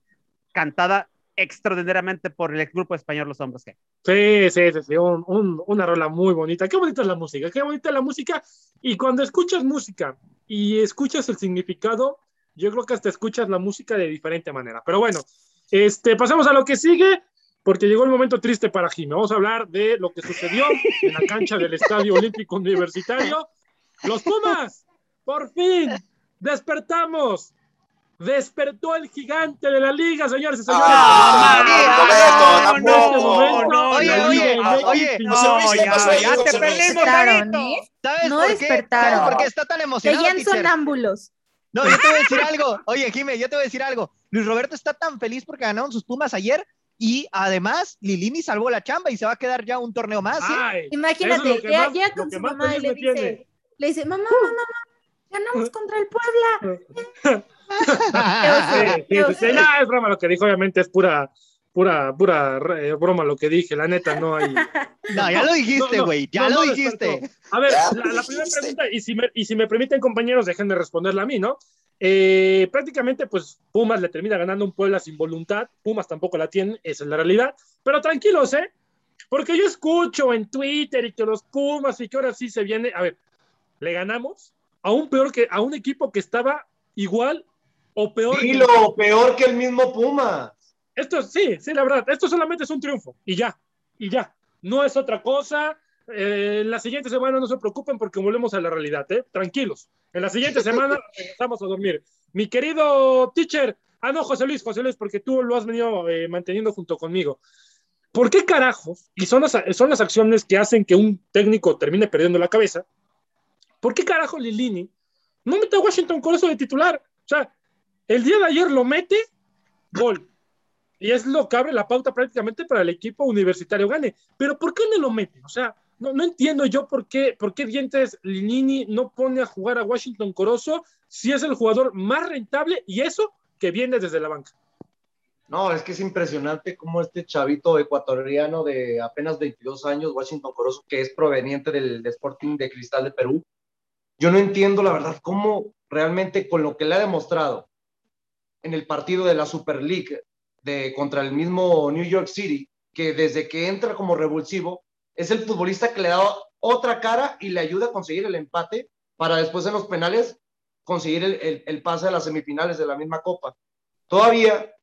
cantada extraordinariamente por el grupo español Los Hombres G. Sí, sí, sí, una rola muy bonita. Qué bonita es la música, qué bonita es la música. Y cuando escuchas música y escuchas el significado, yo creo que hasta escuchas la música de diferente manera. Pero bueno, este, pasemos a lo que sigue porque llegó el momento triste para Jimmy. Vamos a hablar de lo que sucedió en la cancha del Estadio Olímpico Universitario. Los Pumas, por fin, despertamos. Despertó el gigante de la liga, señores y señores. Ah, no, no, oye, oye, oye, no, ya, te perdimos, ¿Sabes no despertaron. ¿Por qué está tan emocionado? Seguían sonámbulos. No, yo te voy a decir algo. Oye, Jimmy, yo te voy a decir algo. Luis Roberto está tan feliz porque ganaron sus Pumas ayer y además, Lilini salvó la chamba y se va a quedar ya un torneo más. Imagínate, ya, con su mamá y le dice, le dice, mamá, mamá, mamá, ganamos contra el Puebla. [LAUGHS] sí, es broma lo que dijo, obviamente es pura, pura, pura eh, broma lo que dije, la neta, no hay. [LAUGHS] No, ya lo dijiste, güey, ya lo dijiste. A ver, la, primera pregunta, y si, me, y si me permiten, compañeros, déjenme responderla a mí, ¿no? Eh, prácticamente, pues Pumas le termina ganando un Puebla sin voluntad. Pumas tampoco la tiene, esa es la realidad. Pero tranquilos, ¿eh? Porque yo escucho en Twitter y que los Pumas y que ahora sí se viene. A ver, le ganamos a un peor que a un equipo que estaba igual o peor. Y lo peor que el mismo Pumas. Esto sí, sí, la verdad. Esto solamente es un triunfo y ya, y ya. No es otra cosa. Eh, la siguiente semana no se preocupen porque volvemos a la realidad, ¿eh? Tranquilos. En la siguiente [LAUGHS] semana empezamos a dormir. Mi querido teacher, ah, no, José Luis, José Luis, porque tú lo has venido eh, manteniendo junto conmigo. ¿Por qué carajos? Y son las, son las acciones que hacen que un técnico termine perdiendo la cabeza. ¿Por qué carajo Lilini no mete a Washington con eso de titular? O sea, el día de ayer lo mete, gol. Y es lo que abre la pauta prácticamente para el equipo universitario gane. Pero ¿por qué no lo mete? O sea, no, no entiendo yo por qué, por qué Dientes Linini no pone a jugar a Washington Corozo si es el jugador más rentable y eso que viene desde la banca. No, es que es impresionante cómo este chavito ecuatoriano de apenas 22 años, Washington Corozo, que es proveniente del Sporting de Cristal de Perú, yo no entiendo la verdad cómo realmente con lo que le ha demostrado en el partido de la Super League de, contra el mismo New York City, que desde que entra como revulsivo, es el futbolista que le da otra cara y le ayuda a conseguir el empate para después en los penales conseguir el, el, el pase a las semifinales de la misma Copa. Todavía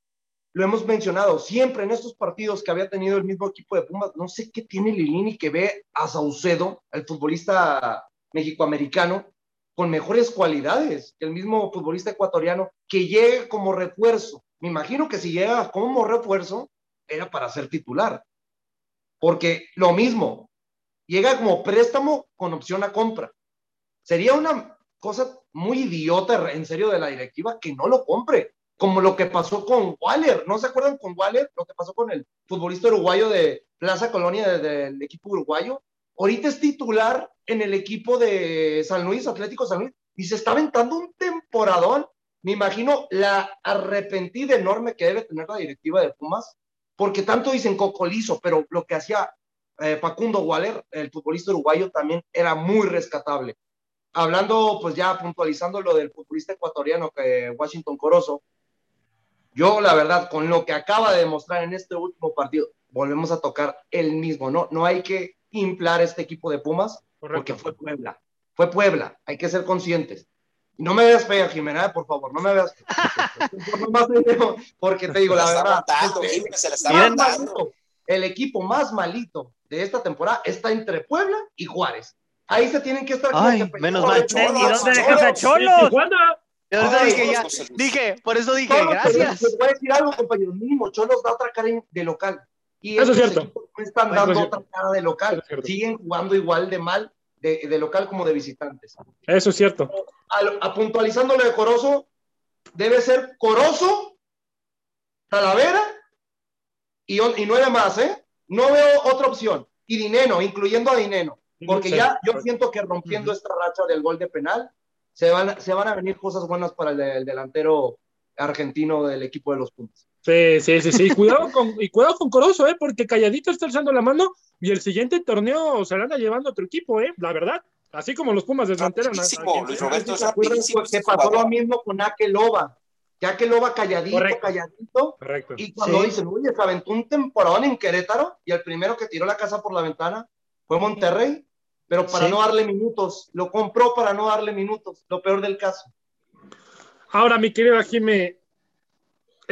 lo hemos mencionado, siempre en estos partidos que había tenido el mismo equipo de Pumas, no sé qué tiene Lilini que ve a Saucedo, el futbolista mexicoamericano, con mejores cualidades que el mismo futbolista ecuatoriano, que llegue como refuerzo. Me imagino que si llega como refuerzo, era para ser titular. Porque lo mismo, llega como préstamo con opción a compra. Sería una cosa muy idiota, en serio, de la directiva que no lo compre como lo que pasó con Waller, ¿no se acuerdan con Waller? Lo que pasó con el futbolista uruguayo de Plaza Colonia del equipo uruguayo. Ahorita es titular en el equipo de San Luis, Atlético San Luis, y se está aventando un temporadón. Me imagino la arrepentida enorme que debe tener la directiva de Pumas, porque tanto dicen cocolizo, pero lo que hacía eh, Facundo Waller, el futbolista uruguayo, también era muy rescatable. Hablando, pues ya puntualizando lo del futbolista ecuatoriano que Washington Corozo, yo, la verdad, con lo que acaba de demostrar en este último partido, volvemos a tocar el mismo, ¿no? No hay que inflar este equipo de Pumas porque fue Puebla. Fue Puebla, hay que ser conscientes. No me veas fea, Jimena, por favor, no me veas porque te digo, la verdad, el equipo más malito de esta temporada está entre Puebla y Juárez. Ahí se tienen que estar. Ay, menos mal. ¿Y dónde dejas a Cholos? dije, ya, dije, por eso dije, gracias. Te voy a decir algo, compañero. Mínimo, Cholos da otra cara de local. Y eso es cierto. No están dando otra cara de local. Siguen jugando igual de mal de, de, local como de visitantes. Eso es cierto. A, a puntualizando lo de Corozo, debe ser Corozo, Talavera y, y nueve más, ¿eh? No veo otra opción. Y Dineno, incluyendo a Dineno. Porque ya yo siento que rompiendo esta racha del gol de penal, se van, se van a venir cosas buenas para el, el delantero argentino del equipo de los puntos. Sí, sí, sí, sí. cuidado con, y cuidado con Corozo, ¿eh? porque calladito está alzando la mano y el siguiente torneo se anda llevando otro equipo, ¿eh? La verdad. Así como los Pumas desmantelan. Luis Roberto, que pasó lo mismo con Akeloba. Que Akeloba calladito, Correcto. calladito. Correcto. Y cuando Sí. dicen, oye, se aventó un temporón en Querétaro y el primero que tiró la casa por la ventana fue Monterrey, pero para Sí. no darle minutos. Lo compró para no darle minutos. Lo peor del caso. Ahora, mi querida Jime,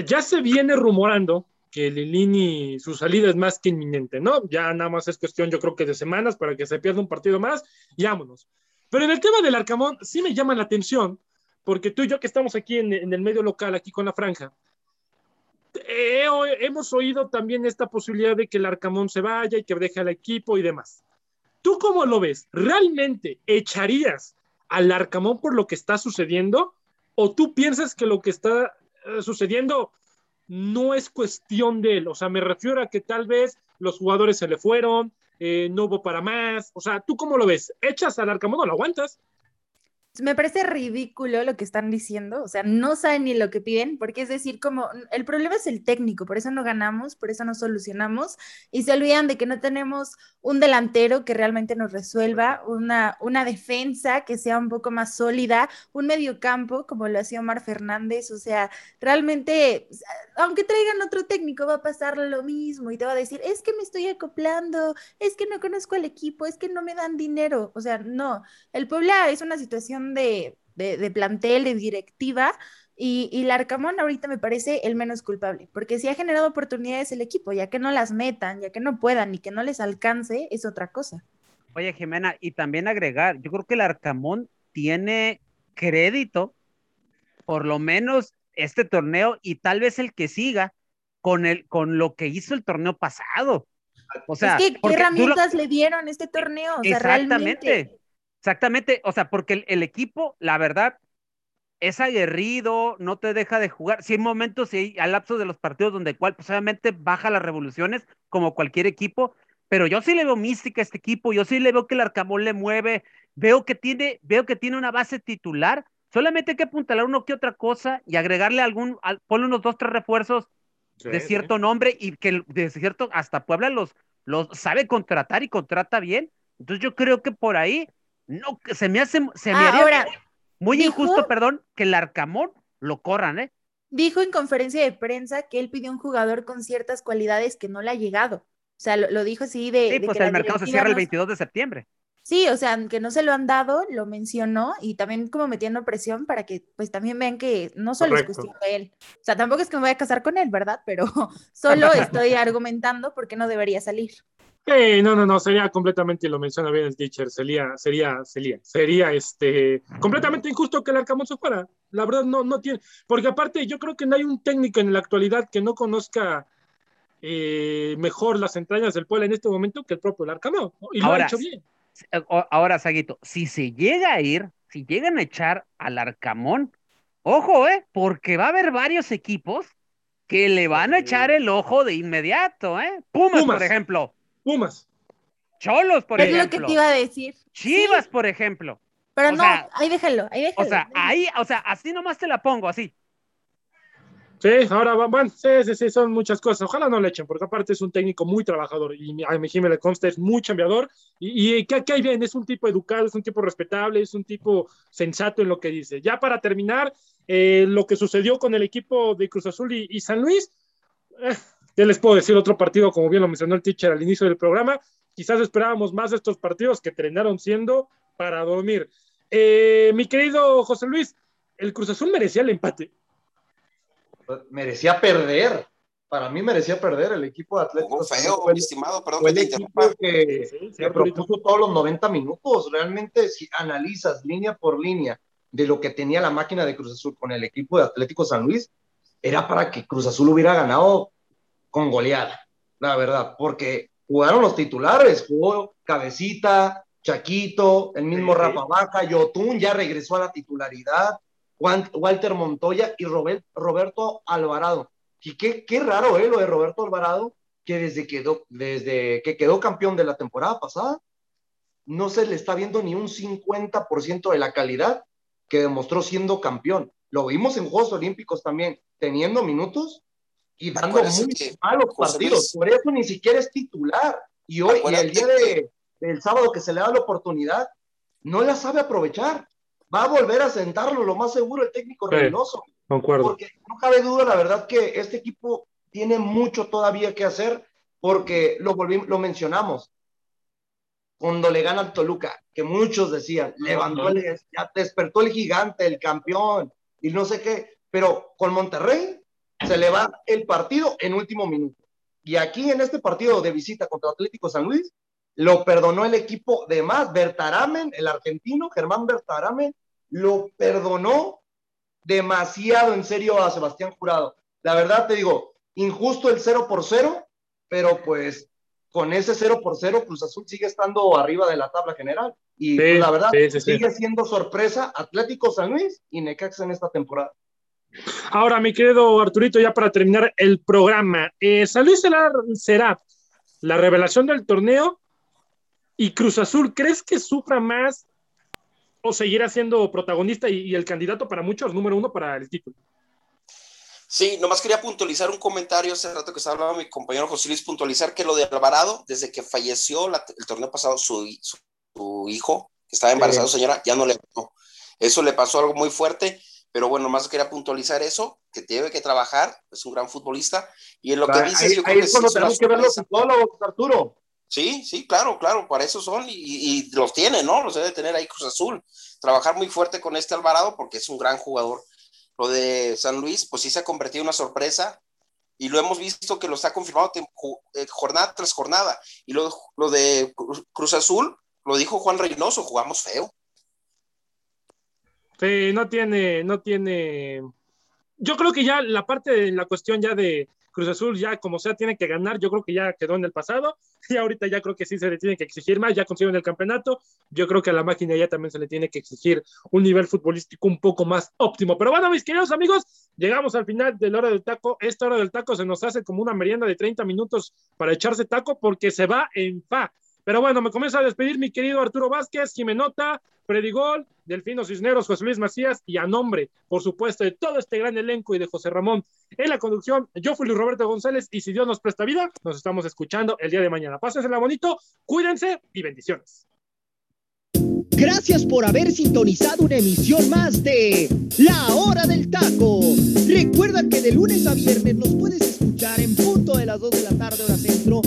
ya se viene rumorando que Lilini, su salida es más que inminente, ¿no? Ya nada más es cuestión, yo creo que de semanas para que se pierda un partido más y vámonos. Pero en el tema del Arcamón sí me llama la atención, porque tú y yo que estamos aquí en, en el medio local, aquí con la franja, hemos oído también esta posibilidad de que el Arcamón se vaya y que deje al equipo y demás. ¿Tú cómo lo ves? ¿Realmente echarías al Arcamón por lo que está sucediendo? ¿O tú piensas que lo que está sucediendo no es cuestión de él? O sea, me refiero a que tal vez los jugadores se le fueron, eh, no hubo para más. O sea, ¿tú cómo lo ves? ¿Echas al Arcamón o lo aguantas? Me parece ridículo lo que están diciendo, o sea, no saben ni lo que piden, porque es decir, como el problema es el técnico, por eso no ganamos, por eso no solucionamos, y se olvidan de que no tenemos un delantero que realmente nos resuelva, una, una defensa que sea un poco más sólida, un mediocampo como lo hacía Omar Fernández, o sea, realmente, aunque traigan otro técnico, va a pasar lo mismo y te va a decir, es que me estoy acoplando, es que no conozco al equipo, es que no me dan dinero, o sea, no, el Puebla es una situación de, de, de plantel, de directiva, y, y Larcamón ahorita me parece el menos culpable, porque si ha generado oportunidades el equipo, ya que no las metan, ya que no puedan y que no les alcance, es otra cosa. Oye, Jimena, y también agregar, yo creo que el Arcamón tiene crédito, por lo menos este torneo y tal vez el que siga con el con lo que hizo el torneo pasado. O sea, es que, ¿qué lo- herramientas le dieron este torneo? O sea, Exactamente. realmente. Exactamente, o sea, porque el, el equipo, la verdad, es aguerrido, no te deja de jugar. Sí hay momentos, hay al lapso de los partidos donde cual, pues obviamente baja las revoluciones, como cualquier equipo, pero yo sí le veo mística a este equipo, yo sí le veo que el Arcamón le mueve, veo que tiene, veo que tiene una base titular, solamente hay que apuntalar uno que otra cosa y agregarle algún, al- ponle unos dos, tres refuerzos de cierto nombre y que de cierto, hasta Puebla los, los sabe contratar y contrata bien. Entonces yo creo que por ahí, no, que se me hace, se me Ah, haría ahora, muy dijo- injusto, perdón, que el Arcamón lo corran, ¿eh? dijo en conferencia de prensa que él pidió un jugador con ciertas cualidades que no le ha llegado. O sea, lo, lo dijo así de, Sí, de pues que el mercado se cierra el no- 22 de septiembre. Sí, o sea, que no se lo han dado, lo mencionó y también como metiendo presión para que pues también vean que no solo es cuestión de él. O sea, tampoco es que me voy a casar con él, ¿verdad? Pero [LAUGHS] solo [LAUGHS] estoy argumentando por qué no debería salir. Eh, no, no, no, sería completamente, lo menciona bien el teacher, sería, sería, sería, sería este, completamente injusto que el Arcamón se fuera. La verdad, no, no tiene, porque aparte yo creo que no hay un técnico en la actualidad que no conozca eh, mejor las entrañas del pueblo en este momento que el propio Arcamón, y lo ha hecho bien. Eh, ahora, Saguito, si se llega a ir, si llegan a echar al Arcamón, ojo, ¿eh? Porque va a haber varios equipos que le van a echar el ojo de inmediato, ¿eh? Pumas, por ejemplo. Pumas. Cholos, por ejemplo. Es lo que te iba a decir. Chivas, por ejemplo. Pero no, ahí déjalo, ahí déjalo. O sea, ahí, o sea, así nomás te la pongo, así. Sí, ahora van, sí, sí, sí, son muchas cosas. Ojalá no le echen, porque aparte es un técnico muy trabajador y a mi Jiménez le consta, es muy chambeador y, y que, hay bien, es un tipo educado, es un tipo respetable, es un tipo sensato en lo que dice. Ya para terminar, eh, lo que sucedió con el equipo de Cruz Azul y, San Luis, eh, ya les puedo decir otro partido, como bien lo mencionó el teacher al inicio del programa, quizás esperábamos más de estos partidos que terminaron siendo para dormir. Eh, mi querido José Luis, el Cruz Azul merecía el empate merecía perder. Para mí merecía perder el equipo de Atlético. feo, estimado, perdón fue el equipo que, se propuso todos los 90 minutos. Realmente, si analizas línea por línea de lo que tenía la máquina de Cruz Azul con el equipo de Atlético San Luis, era para que Cruz Azul hubiera ganado con goleada, la verdad, porque jugaron los titulares, jugó Cabecita, Chaquito, el mismo Rafa Vaca, Yotun ya regresó a la titularidad, Walter Montoya y Roberto Alvarado. Y qué, qué raro, ¿eh? Lo de Roberto Alvarado, que desde, quedó, desde que quedó campeón de la temporada pasada, no se le está viendo ni un 50% de la calidad que demostró siendo campeón. Lo vimos en Juegos Olímpicos también, teniendo minutos y dando muy malos partidos. Por eso ni siquiera es titular. Y hoy, y el día de, del sábado que se le da la oportunidad, no la sabe aprovechar va a volver a sentarlo, lo más seguro, el técnico Reynoso. Concuerdo. Porque no cabe duda, la verdad, que este equipo tiene mucho todavía que hacer, porque lo, lo mencionamos. Cuando le gana al Toluca, que muchos decían, levantó el, ya despertó el gigante, el campeón, y no sé qué, pero con Monterrey se le va el partido en último minuto. Y aquí en este partido de visita contra Atlético San Luis, lo perdonó el equipo de más. Bertaramen, el argentino, Germán Bertaramen, lo perdonó demasiado en serio a Sebastián Jurado. La verdad te digo, injusto el 0 por 0, pero pues con ese 0 por 0, Cruz Azul sigue estando arriba de la tabla general. Y pues, la verdad, sigue siendo sorpresa Atlético San Luis y Necaxa en esta temporada. Ahora, mi querido Arturito, ya para terminar el programa, eh, ¿San Luis será la revelación del torneo y Cruz Azul, ¿crees que sufra más o seguirá siendo protagonista y, el candidato para muchos, número uno para el título? Sí, nomás quería puntualizar un comentario hace rato que estaba hablando mi compañero José Luis, puntualizar que lo de Alvarado, desde que falleció el torneo pasado su, su, hijo, que estaba embarazado, señora, ya no le pasó. Eso le pasó algo muy fuerte, pero bueno, nomás quería puntualizar eso, que tiene que trabajar, es un gran futbolista, y en lo que dices, yo creo que, sí, tenemos que ver los psicólogos, Arturo. Sí, sí, claro, claro, para eso son y, los tiene, ¿no? Los debe tener ahí Cruz Azul. Trabajar muy fuerte con este Alvarado porque es un gran jugador. Lo de San Luis, pues sí se ha convertido en una sorpresa y lo hemos visto que lo está confirmado eh, jornada tras jornada. Y lo, lo de Cruz Azul, lo dijo Juan Reynoso, jugamos feo. Sí, no tiene, no tiene. Yo creo que ya la parte de la cuestión ya de, Cruz Azul ya como sea tiene que ganar, yo creo que ya quedó en el pasado [LAUGHS] y ahorita ya creo que sí se le tiene que exigir más, ya consiguieron el campeonato, yo creo que a la máquina ya también se le tiene que exigir un nivel futbolístico un poco más óptimo. Pero bueno, mis queridos amigos, llegamos al final de la hora del taco, esta hora del taco se nos hace como una merienda de 30 minutos para echarse taco porque se va en fa. Pero bueno, me comienza a despedir mi querido Arturo Vázquez, Jimenota, Freddy Gol, Delfino Cisneros, José Luis Macías y a nombre, por supuesto, de todo este gran elenco y de José Ramón en la conducción. Yo fui Luis Roberto González y si Dios nos presta vida, nos estamos escuchando el día de mañana. Pásensela bonito, cuídense y bendiciones. Gracias por haber sintonizado una emisión más de La Hora del Taco. Recuerda que de lunes a viernes nos puedes escuchar en punto de las 2 de la tarde hora centro,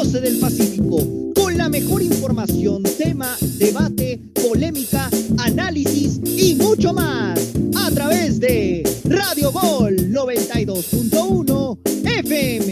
del Pacífico, con la mejor información, tema, debate, polémica, análisis y mucho más a través de Radio Gol 92.1 FM.